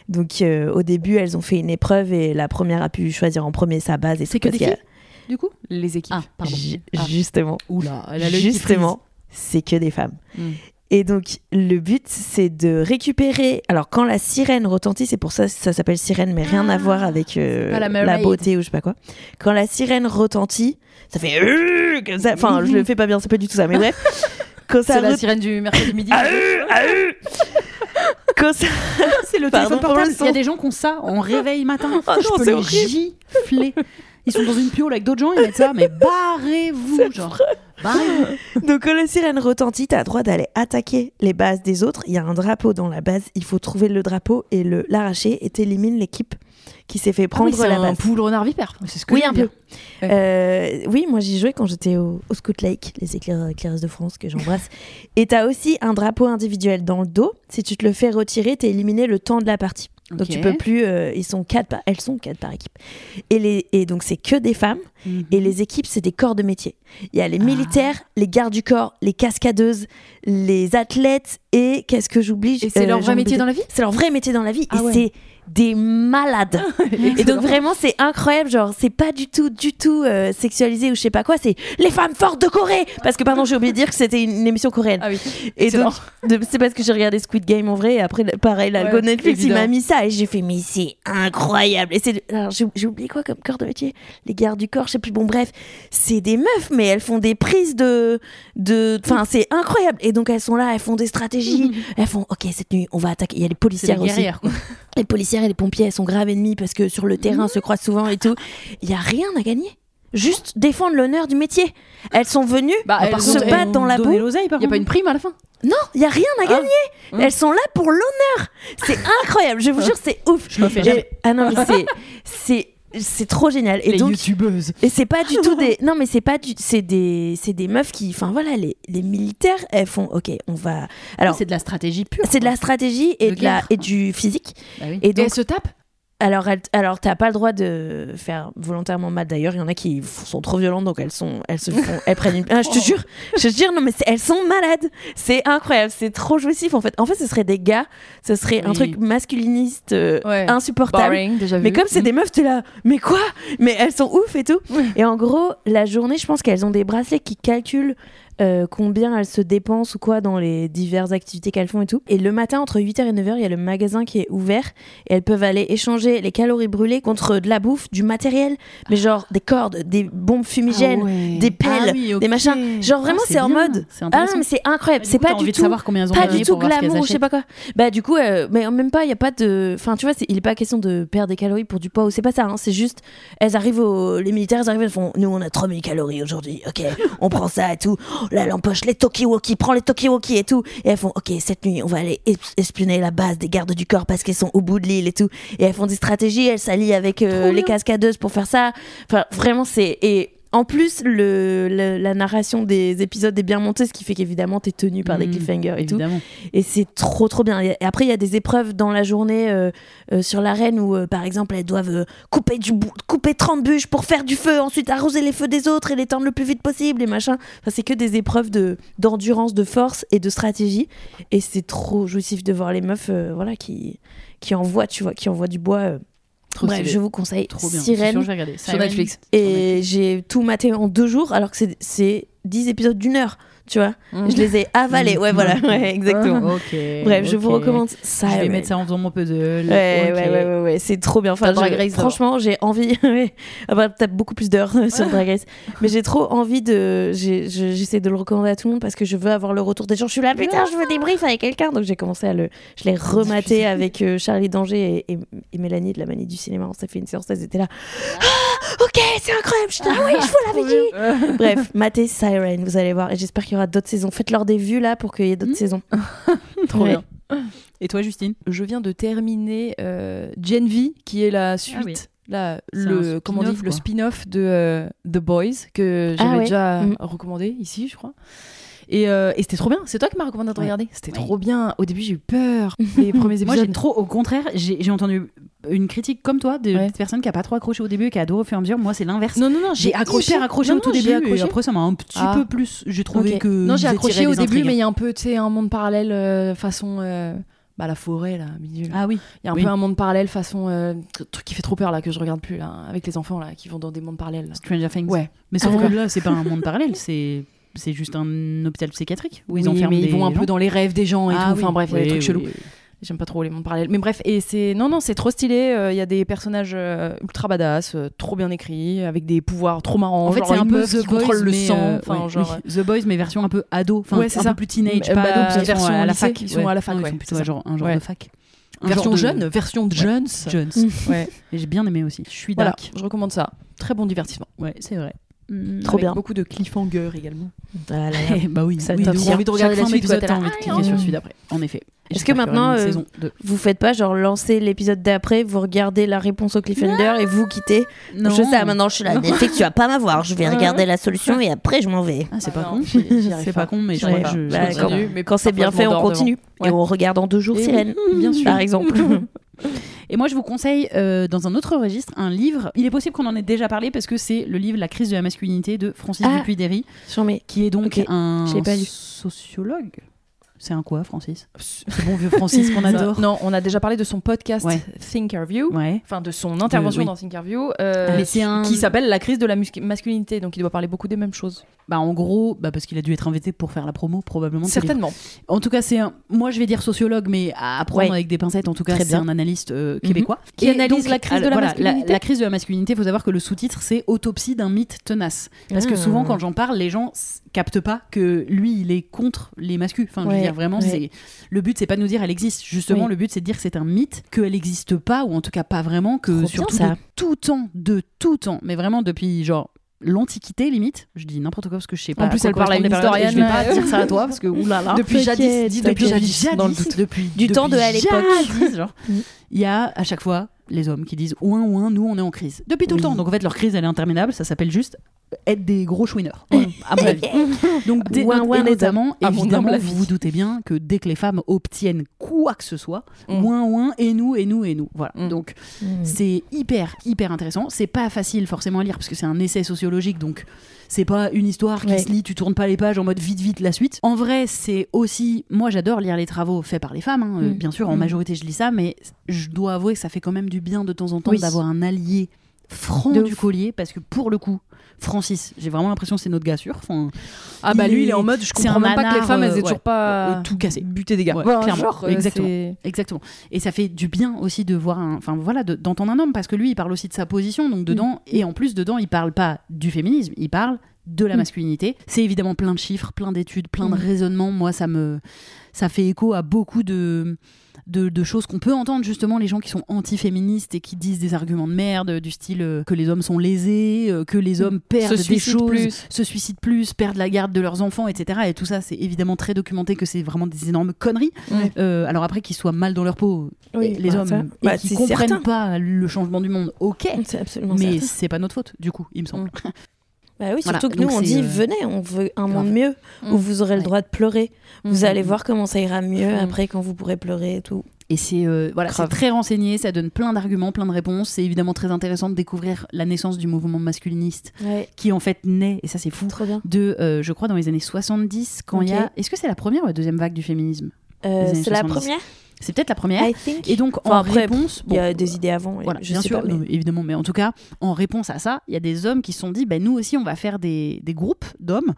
Donc, euh, au début, elles ont fait une épreuve et la première a pu choisir en premier sa base. et C'est que des a- du coup? Les équipes. Ah, pardon. Ah. Justement. Oula, elle a Justement, c'est que des femmes. Mm. Et donc, le but, c'est de récupérise. Alors, quand la sirène retentit, c'est pour ça que ça s'appelle sirène, mais rien à voir avec euh, la beauté ou je sais pas quoi. Quand la sirène retentit, ça fait euh, comme ça. Enfin, je le fais pas bien, c'est pas du tout ça, mais bref. [LAUGHS] Quand ça C'est la sirène du mercredi midi. [LAUGHS] Ah, euh, ah. Quand ça- [LAUGHS] C'est le Pardon téléphone portable. Il y a des gens qui ont ça en réveil matin. Oh non, je peux c'est les gifler. Ils sont dans une piole avec d'autres gens, ils mettent ça, mais barrez-vous, genre. [LAUGHS] Donc quand la sirène retentit, t'as droit d'aller attaquer les bases des autres. Il y a un drapeau dans la base, il faut trouver le drapeau et le l'arracher et t'élimines l'équipe qui s'est fait prendre Ah c'est la un base. poule renard vipère. C'est ce que Oui, je un peu. Euh, oui, moi j'y jouais quand j'étais au, au Scout Lake, les éclair- éclairesses de France que j'embrasse. [LAUGHS] et t'as aussi un drapeau individuel dans le dos. Si tu te le fais retirer, t'es éliminé le temps de la partie. Donc Ok. tu peux plus. euh, ils sont quatre, par- elles sont quatre par équipe. Et les et donc c'est que des femmes. Mhm. Et les équipes, c'est des corps de métier. Il y a les Ah. militaires, les gardes du corps, les cascadeuses, les athlètes et qu'est-ce que j'oublie? Et c'est Euh, leur vrai métier dans la vie? C'est leur vrai métier dans la vie Ah et ouais. c'est des malades. [LAUGHS] et donc vraiment c'est incroyable, genre c'est pas du tout du tout euh, sexualisé ou je sais pas quoi, c'est les femmes fortes de Corée parce que pardon j'ai oublié de dire que c'était une, émission coréenne. Ah oui. Et donc, c'est parce que j'ai regardé Squid Game en vrai. Et après, pareil, l'algo Ouais, Netflix, il m'a mis ça. Et j'ai fait, mais c'est incroyable. Et c'est, alors, j'ai, oublié quoi comme corps de métier? Les gardes du corps, je sais plus. Bon, bref, c'est des meufs, mais elles font des prises de. de Enfin, c'est incroyable. Et donc, elles sont là, elles font des stratégies. [LAUGHS] elles font, OK, cette nuit, on va attaquer. Il y a les policières aussi. guerrières, quoi. [LAUGHS] Les policières et les pompiers, elles sont graves ennemis parce que sur le terrain, elles se croisent souvent et tout. Il y a rien à gagner. Juste défendre l'honneur du métier. Elles sont venues Bah, Ah, elles se contre, elles dans la boue. Il y a pas une prime à la fin Non, il y a rien à gagner. Hum. Elles sont là pour l'honneur. C'est incroyable. Je vous jure, c'est ouf. Je le fais jamais. Ah non, mais [LAUGHS] c'est c'est trop génial. Et Les donc youtubeuses. et c'est pas du tout des [LAUGHS] non mais c'est pas du c'est des c'est des meufs qui enfin voilà les, les militaires elles font OK, on va alors c'est de la stratégie pure. c'est de la stratégie et De de la et du physique. Bah oui. Et Et donc elle se tape alors, alors t'as pas le droit de faire volontairement mal. D'ailleurs, il y en a qui sont trop violentes, donc elles sont, elles se font, elles prennent une. Ah, je te [LAUGHS] jure, je te jure, non mais elles sont malades. C'est incroyable, c'est trop jouissif en fait. En fait, ce serait des gars, ce serait un truc masculiniste euh, Ouais. insupportable. Boring, déjà vu. Mais comme c'est des meufs, t'es là, mais quoi? Mais elles sont ouf et tout. Et en gros, la journée, je pense qu'elles ont des bracelets qui calculent euh, combien elles se dépensent ou quoi dans les diverses activités qu'elles font et tout. Et le matin, entre 8h et 9h, il y a le magasin qui est ouvert et elles peuvent aller échanger les calories brûlées contre de la bouffe, du matériel, mais genre des cordes, des bombes fumigènes, Ah ouais. des pelles, Ah oui, des machins. Genre vraiment, Ah, c'est en mode. C'est Ah non, mais c'est incroyable. Du C'est pas du tout savoir combien pas du tout glamour, je sais pas quoi. Bah du coup, euh, mais même pas, il y a pas de, enfin tu vois, il est pas question de perdre des calories pour du poids ou c'est pas ça. hein. C'est juste, elles arrivent au, les militaires, elles arrivent, elles font, nous on a 3000 calories aujourd'hui, ok, on prend ça et tout. Oh, là elle empoche les Tokiwoki, prends les Tokiwoki et tout. Et elles font ok cette nuit on va aller es- espionner la base des gardes du corps parce qu'elles sont au bout de l'île et tout. Et elles font des stratégies, elles s'allient avec euh, les cascadeuses pour faire ça. Enfin vraiment c'est et en plus, le, le- la narration des épisodes est bien montée, ce qui fait qu'évidemment, t'es tenu par des Mm, cliffhangers et tout. Et c'est trop trop bien. Et après, il y a des épreuves dans la journée euh, euh, sur l'arène où, euh, par exemple, elles doivent couper, du couper 30 bûches pour faire du feu, ensuite arroser les feux des autres et les tendre le plus vite possible et machin. Enfin, c'est que des épreuves de, d'endurance, de force et de stratégie. Et c'est trop jouissif de voir les meufs voilà, qui, qui envoient, tu vois, qui envoient du bois. Trop Bref, stylé. je vous conseille Trop bien. Sûr, Sirène. je vais regarder. Sur Netflix. Et j'ai tout maté en deux jours, alors que c'est- c'est 10 épisodes d'une heure, tu vois. Je les ai avalés. Ouais, voilà, ouais, exactement. [LAUGHS] Bref, je vous recommande Je Siren. vais mettre ça en faisant mon puzzle. Ouais, ouais, ouais, ouais, ouais, c'est trop bien. Enfin, Drag je- Race franchement, j'ai envie. [LAUGHS] ouais. Ah bah, t'as beaucoup plus d'heures sur Drag Race. Mais j'ai trop envie de. je- J'essaie de le recommander à tout le monde parce que je veux avoir le retour des gens. Je suis là, putain, je veux des briefs avec quelqu'un. Donc j'ai commencé à le. Je l'ai rematé avec euh, Charlie Danger et, et- et Mélanie de la Manie du cinéma. On s'est fait une séance, elles étaient là. Ah, ok, c'est incroyable. Je là, oui, je vous l'avais dit. Bref, matez Siren, vous allez voir. Et j'espère qu'il y aura d'autres saisons. Faites-leur des vues là pour qu'il y ait d'autres saisons. [LAUGHS] Trop Ouais. bien. Et toi, Justine? Je viens de terminer euh, Gen V, qui est la suite. Ah oui. Là, le comment spin-off, le spin-off de euh, The Boys que Ah j'avais ouais. déjà Mm. recommandé ici je crois et, euh, et c'était trop bien c'est toi qui m'as recommandé de Ouais. regarder c'était trop bien au début j'ai eu peur [LAUGHS] les premiers épisodes Moi, j'ai trop, au contraire, j'ai entendu une critique comme toi de Ouais. personnes qui a pas trop accroché au début et qui a adoré au fur et à mesure. Moi, c'est l'inverse. non non non J'ai accroché, accroché Non, au tout non, j'ai début et accroché. après ça m'a un petit Ah. peu plus. J'ai trouvé que non j'ai accroché au début mais il y a un peu tu sais un monde parallèle euh, façon euh, bah la forêt là milieu là. Ah oui. il y a un oui. peu un monde parallèle façon euh, tr- truc qui fait trop peur là que je regarde plus là avec les enfants là qui vont dans des mondes parallèles là. Stranger Things. ouais Mais sauf que là, c'est pas un monde parallèle, c'est c'est juste un hôpital psychiatrique où ils Oui, enferment mais des ils vont un gens. peu dans les rêves des gens et Ah tout. oui. Enfin bref, il y a des trucs chelous. J'aime pas trop les mondes parallèles. Mais bref, et c'est non non, c'est trop stylé. euh, Il y a des personnages euh, ultra badass, euh, trop bien écrits, avec des pouvoirs trop marrants. En fait, c'est un peu The Boys, le sang. Enfin genre. oui. The Boys, mais version un peu ado, enfin Ouais, c'est un ça. peu plus teenage, pas ado, parce version à la fac. ils sont à la fac, ouais, ils sont plutôt genre, un genre de fac. Version jeune, version de jeunes. Jones. Ouais. Et [LAUGHS] J'ai bien aimé aussi. Je suis dark. je recommande ça. Très bon divertissement. Ouais, c'est vrai. Trop Avec bien. Beaucoup de cliffhanger également. Ah là là. [LAUGHS] Bah oui, Ça oui, envie de regarder la suite, t'as envie de cliquer sur celui d'après. En effet. Est-ce que maintenant, euh. Vous faites pas genre lancer l'épisode d'après, vous regardez la réponse au cliffhanger et vous quittez Non. Je sais, maintenant je suis là. Netflix, tu vas pas m'avoir. Je vais regarder la solution et après je m'en vais. Ah, c'est Ah pas con. C'est pas con, mais je Ouais, bah, quand- continue. mais Quand c'est bien parfois, fait, on m'endors continue. devant. Et on regarde en deux jours Et oui, Sirène, bien sûr. par exemple. [LAUGHS] Et moi, je vous conseille, euh, dans un autre registre, un livre. Il est possible qu'on en ait déjà parlé parce que c'est le livre La crise de la masculinité de Francis Ah. Dupuy-Derry, J'en mets. qui est donc Ok, un je l'ai pas lu. sociologue. C'est un quoi, Francis C'est bon vieux [LAUGHS] Francis qu'on adore. Non, on a déjà parlé de son podcast Ouais. Thinkerview. Ouais. Enfin, de son intervention oui. dans Thinkerview, euh, Mais c'est un- qui s'appelle La crise de la masculinité. Donc, il doit parler beaucoup des mêmes choses. Bah en gros, bah parce qu'il a dû être invité pour faire la promo probablement. ce. Certainement. En tout cas, c'est un... moi je vais dire sociologue, mais à prendre Ouais. avec des pincettes. En tout cas, c'est un analyste euh, québécois Qui analyse la crise de la voilà, masculinité. La, crise de la masculinité. Il faut savoir que le sous-titre c'est autopsie d'un mythe tenace. Parce que Ah. souvent, quand j'en parle, les gens captent pas que lui, il est contre les masculins. Enfin, je veux dire vraiment, ouais. c'est le but, c'est pas de nous dire elle existe. Justement, Oui. le but, c'est de dire que c'est un mythe, qu'elle n'existe pas, ou en tout cas pas vraiment, que Trop bien, surtout ça. de tout temps, de tout temps, mais vraiment depuis genre l'antiquité limite. Je dis n'importe quoi parce que je sais pas. En plus, elle parle à une et Je vais historienne. pas dire ça à toi parce que oulala. Depuis jadis, depuis t'inquiète. jadis, dans le doute. depuis Du temps de depuis à l'époque. genre. Mm. Il y a à chaque fois les hommes qui disent ouin ouin, nous on est en crise depuis tout le temps. Donc en fait leur crise elle est interminable. Ça s'appelle juste être des gros chouineurs, [LAUGHS] à mon avis. [LAUGHS] Donc dès- Ouin, ouin, et notamment À évidemment vous vous doutez bien que dès que les femmes obtiennent quoi que ce soit, Mm. ouin ouin et nous et nous et nous. Voilà. Mm. Donc Mm. c'est hyper hyper intéressant. C'est pas facile forcément à lire parce que c'est un essai sociologique donc c'est pas une histoire qui Ouais. se lit, tu tournes pas les pages en mode vite vite la suite. En vrai, c'est aussi moi j'adore lire les travaux faits par les femmes hein. Euh, Mm. bien sûr en majorité je lis ça mais je dois avouer que ça fait quand même du bien de temps en temps Oui. d'avoir un allié franc De du ouf. collier parce que pour le coup Francis, j'ai vraiment l'impression que c'est notre gars sûr. Enfin, Ah bah Il lui, il est en mode, je comprends même pas que les femmes, elles euh, aient ouais. toujours pas Euh, tout cassé. buté des gars. Ouais, clairement. genre, euh, Exactement. Exactement. Et ça fait du bien aussi de voir un, enfin voilà, de- d'entendre un homme parce que lui, il parle aussi de sa position, donc dedans, et en plus dedans, il parle pas du féminisme, il parle de la Mm. masculinité. C'est évidemment plein de chiffres, plein d'études, plein de Mm. raisonnements. Moi, ça me, ça fait écho à beaucoup de de, de choses qu'on peut entendre justement les gens qui sont anti-féministes et qui disent des arguments de merde du style euh, que les hommes sont lésés, euh, que les hommes perdent des suicident choses, plus. se suicident plus, perdent la garde de leurs enfants, etc. Et tout ça, c'est évidemment très documenté que c'est vraiment des énormes conneries. Euh, alors après qu'ils soient mal dans leur peau, Oui, les bah, hommes, et bah, qui c'est comprennent certain. pas le changement du monde, ok. Mais c'est pas notre faute, du coup, il me semble. [LAUGHS] Bah oui, Voilà, surtout que nous, donc on dit euh, venez, on veut un monde mieux où Mm. vous aurez le droit de pleurer. Vous Mhm. allez voir comment ça ira mieux après quand vous pourrez pleurer et tout. Et c'est euh, voilà, c'est très renseigné, ça donne plein d'arguments, plein de réponses. C'est évidemment très intéressant de découvrir la naissance du mouvement masculiniste, Ouais, qui en fait naît, et ça c'est fou, trop bien. de, euh, je crois, dans les années 70, quand il y a... Est-ce que c'est la première ou la deuxième vague du féminisme? Euh, c'est la 70. première, C'est peut-être la première. Et donc, Enfin, en après, réponse... Il y a des idées avant. Voilà, je bien sais sûr, pas, mais- non, mais évidemment. Mais en tout cas, en réponse à ça, il y a des hommes qui se sont dit, ben nous aussi, on va faire des, des groupes d'hommes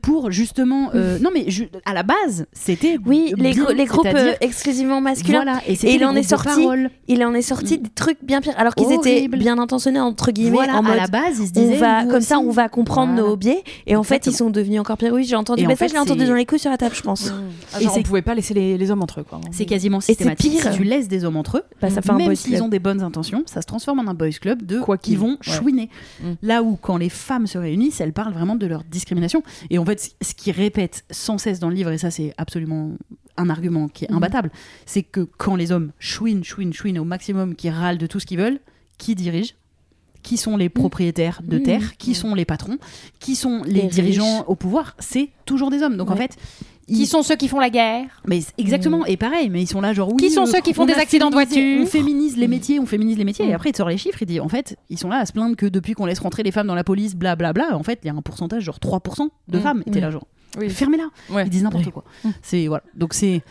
pour justement. euh, non, mais à la base, c'était. Oui, les, groupes euh, exclusivement masculins. Voilà, et, il en est sorti parole. Il en est sorti des trucs bien pires, alors qu'ils étaient bien intentionnés entre guillemets, Voilà, en mode à la base, ils se on disaient. va comme ça, on va comprendre Voilà. nos biais. Et en fait, ils sont devenus encore pires. Oui, j'ai entendu. Mais en ça, fait, je l'ai entendu dans les coups sur la table, je pense. Ah, Et genre, on pouvait pas laisser les, les hommes entre eux. Quoi. C'est quasiment c'est systématique. pire. Si tu laisses des hommes entre eux, Bah, ça fait un même boys s'ils ont des bonnes intentions, ça se transforme en un boys club de Quoi qui qu'il. vont chouiner. Mm. Là où quand les femmes se réunissent, elles parlent vraiment de leur discrimination. Et en fait, ce qu'ils répètent sans cesse dans le livre, et ça c'est absolument un argument qui est Mhm. imbattable, c'est que quand les hommes chouinent, chouinent, chouinent au maximum, qui râlent de tout ce qu'ils veulent, qui dirige? Qui sont les propriétaires de Mhm. terre, qui sont les patrons, qui sont les, Les dirigeants riches. au pouvoir, c'est toujours des hommes. Donc en fait, Qui ils- sont ceux qui font la guerre mais exactement, et pareil, mais ils sont là genre oui. Qui sont euh, ceux qui font on des a accidents de voiture On féminise les métiers, on féminise les métiers. Mm. Et après, il te sort les chiffres, il dit en fait, ils sont là à se plaindre que depuis qu'on laisse rentrer les femmes dans la police, blablabla, en fait, il y a un pourcentage, genre 3% de Mm. femmes. Et t'es Mm. là genre, Oui. fermez-la. Ouais. Ils disent n'importe quoi. C'est, voilà. Donc c'est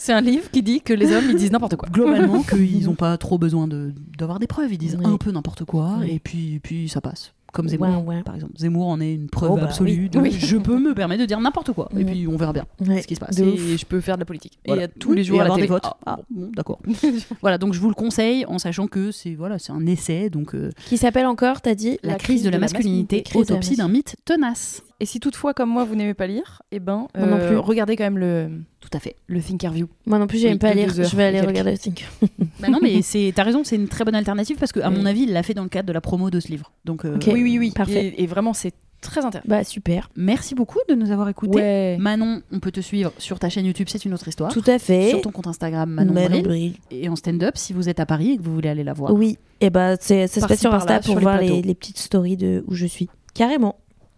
C'est un livre qui dit que les hommes ils disent n'importe quoi. globalement [LAUGHS] qu'ils n'ont pas trop besoin de, d'avoir des preuves. Ils disent Oui. un peu n'importe quoi, Oui. et puis, puis ça passe. Comme Zemmour, Ouais, ouais. par exemple. Zemmour en est une preuve Oh, bah absolue. oui. de Oui. Je peux me permettre de dire n'importe quoi. Et puis on verra bien Ouais. ce qui se passe. Et-. Et je peux faire de la politique. Voilà. Et tous les Et jours à la avoir des votes. Ah, Ah, bon, d'accord. [LAUGHS] voilà, donc je vous le conseille en sachant que c'est voilà, c'est un essai, donc euh, Qui s'appelle encore, t'as dit la, crise de la masculinité, Crise de la autopsie d'un mythe tenace. Et si toutefois, comme moi, vous n'aimez pas lire, eh ben, Moi non euh, plus. regardez quand même le, Tout à fait. le Thinkerview. Moi non plus, j'aime Oui, pas lire. Je vais aller regarder le Think. [LAUGHS] bah non, mais c'est t'as raison, c'est une très bonne alternative parce que à mon avis, il l'a fait dans le cadre de la promo de ce livre. Donc euh, Ok. Oui, oui, oui. Parfait. Et, et vraiment, c'est très intéressant. Bah super. merci beaucoup de nous avoir écoutés. Ouais. Manon, on peut te suivre sur ta chaîne YouTube, c'est une autre histoire. Tout à fait. Sur ton compte Instagram, Manon, Manon Bril. Bril. Et en stand-up, si vous êtes à Paris et que vous voulez aller la voir. Oui. Et bah c'est ça se passe sur Insta pour sur les voir les, les petites stories de où je suis. Carrément.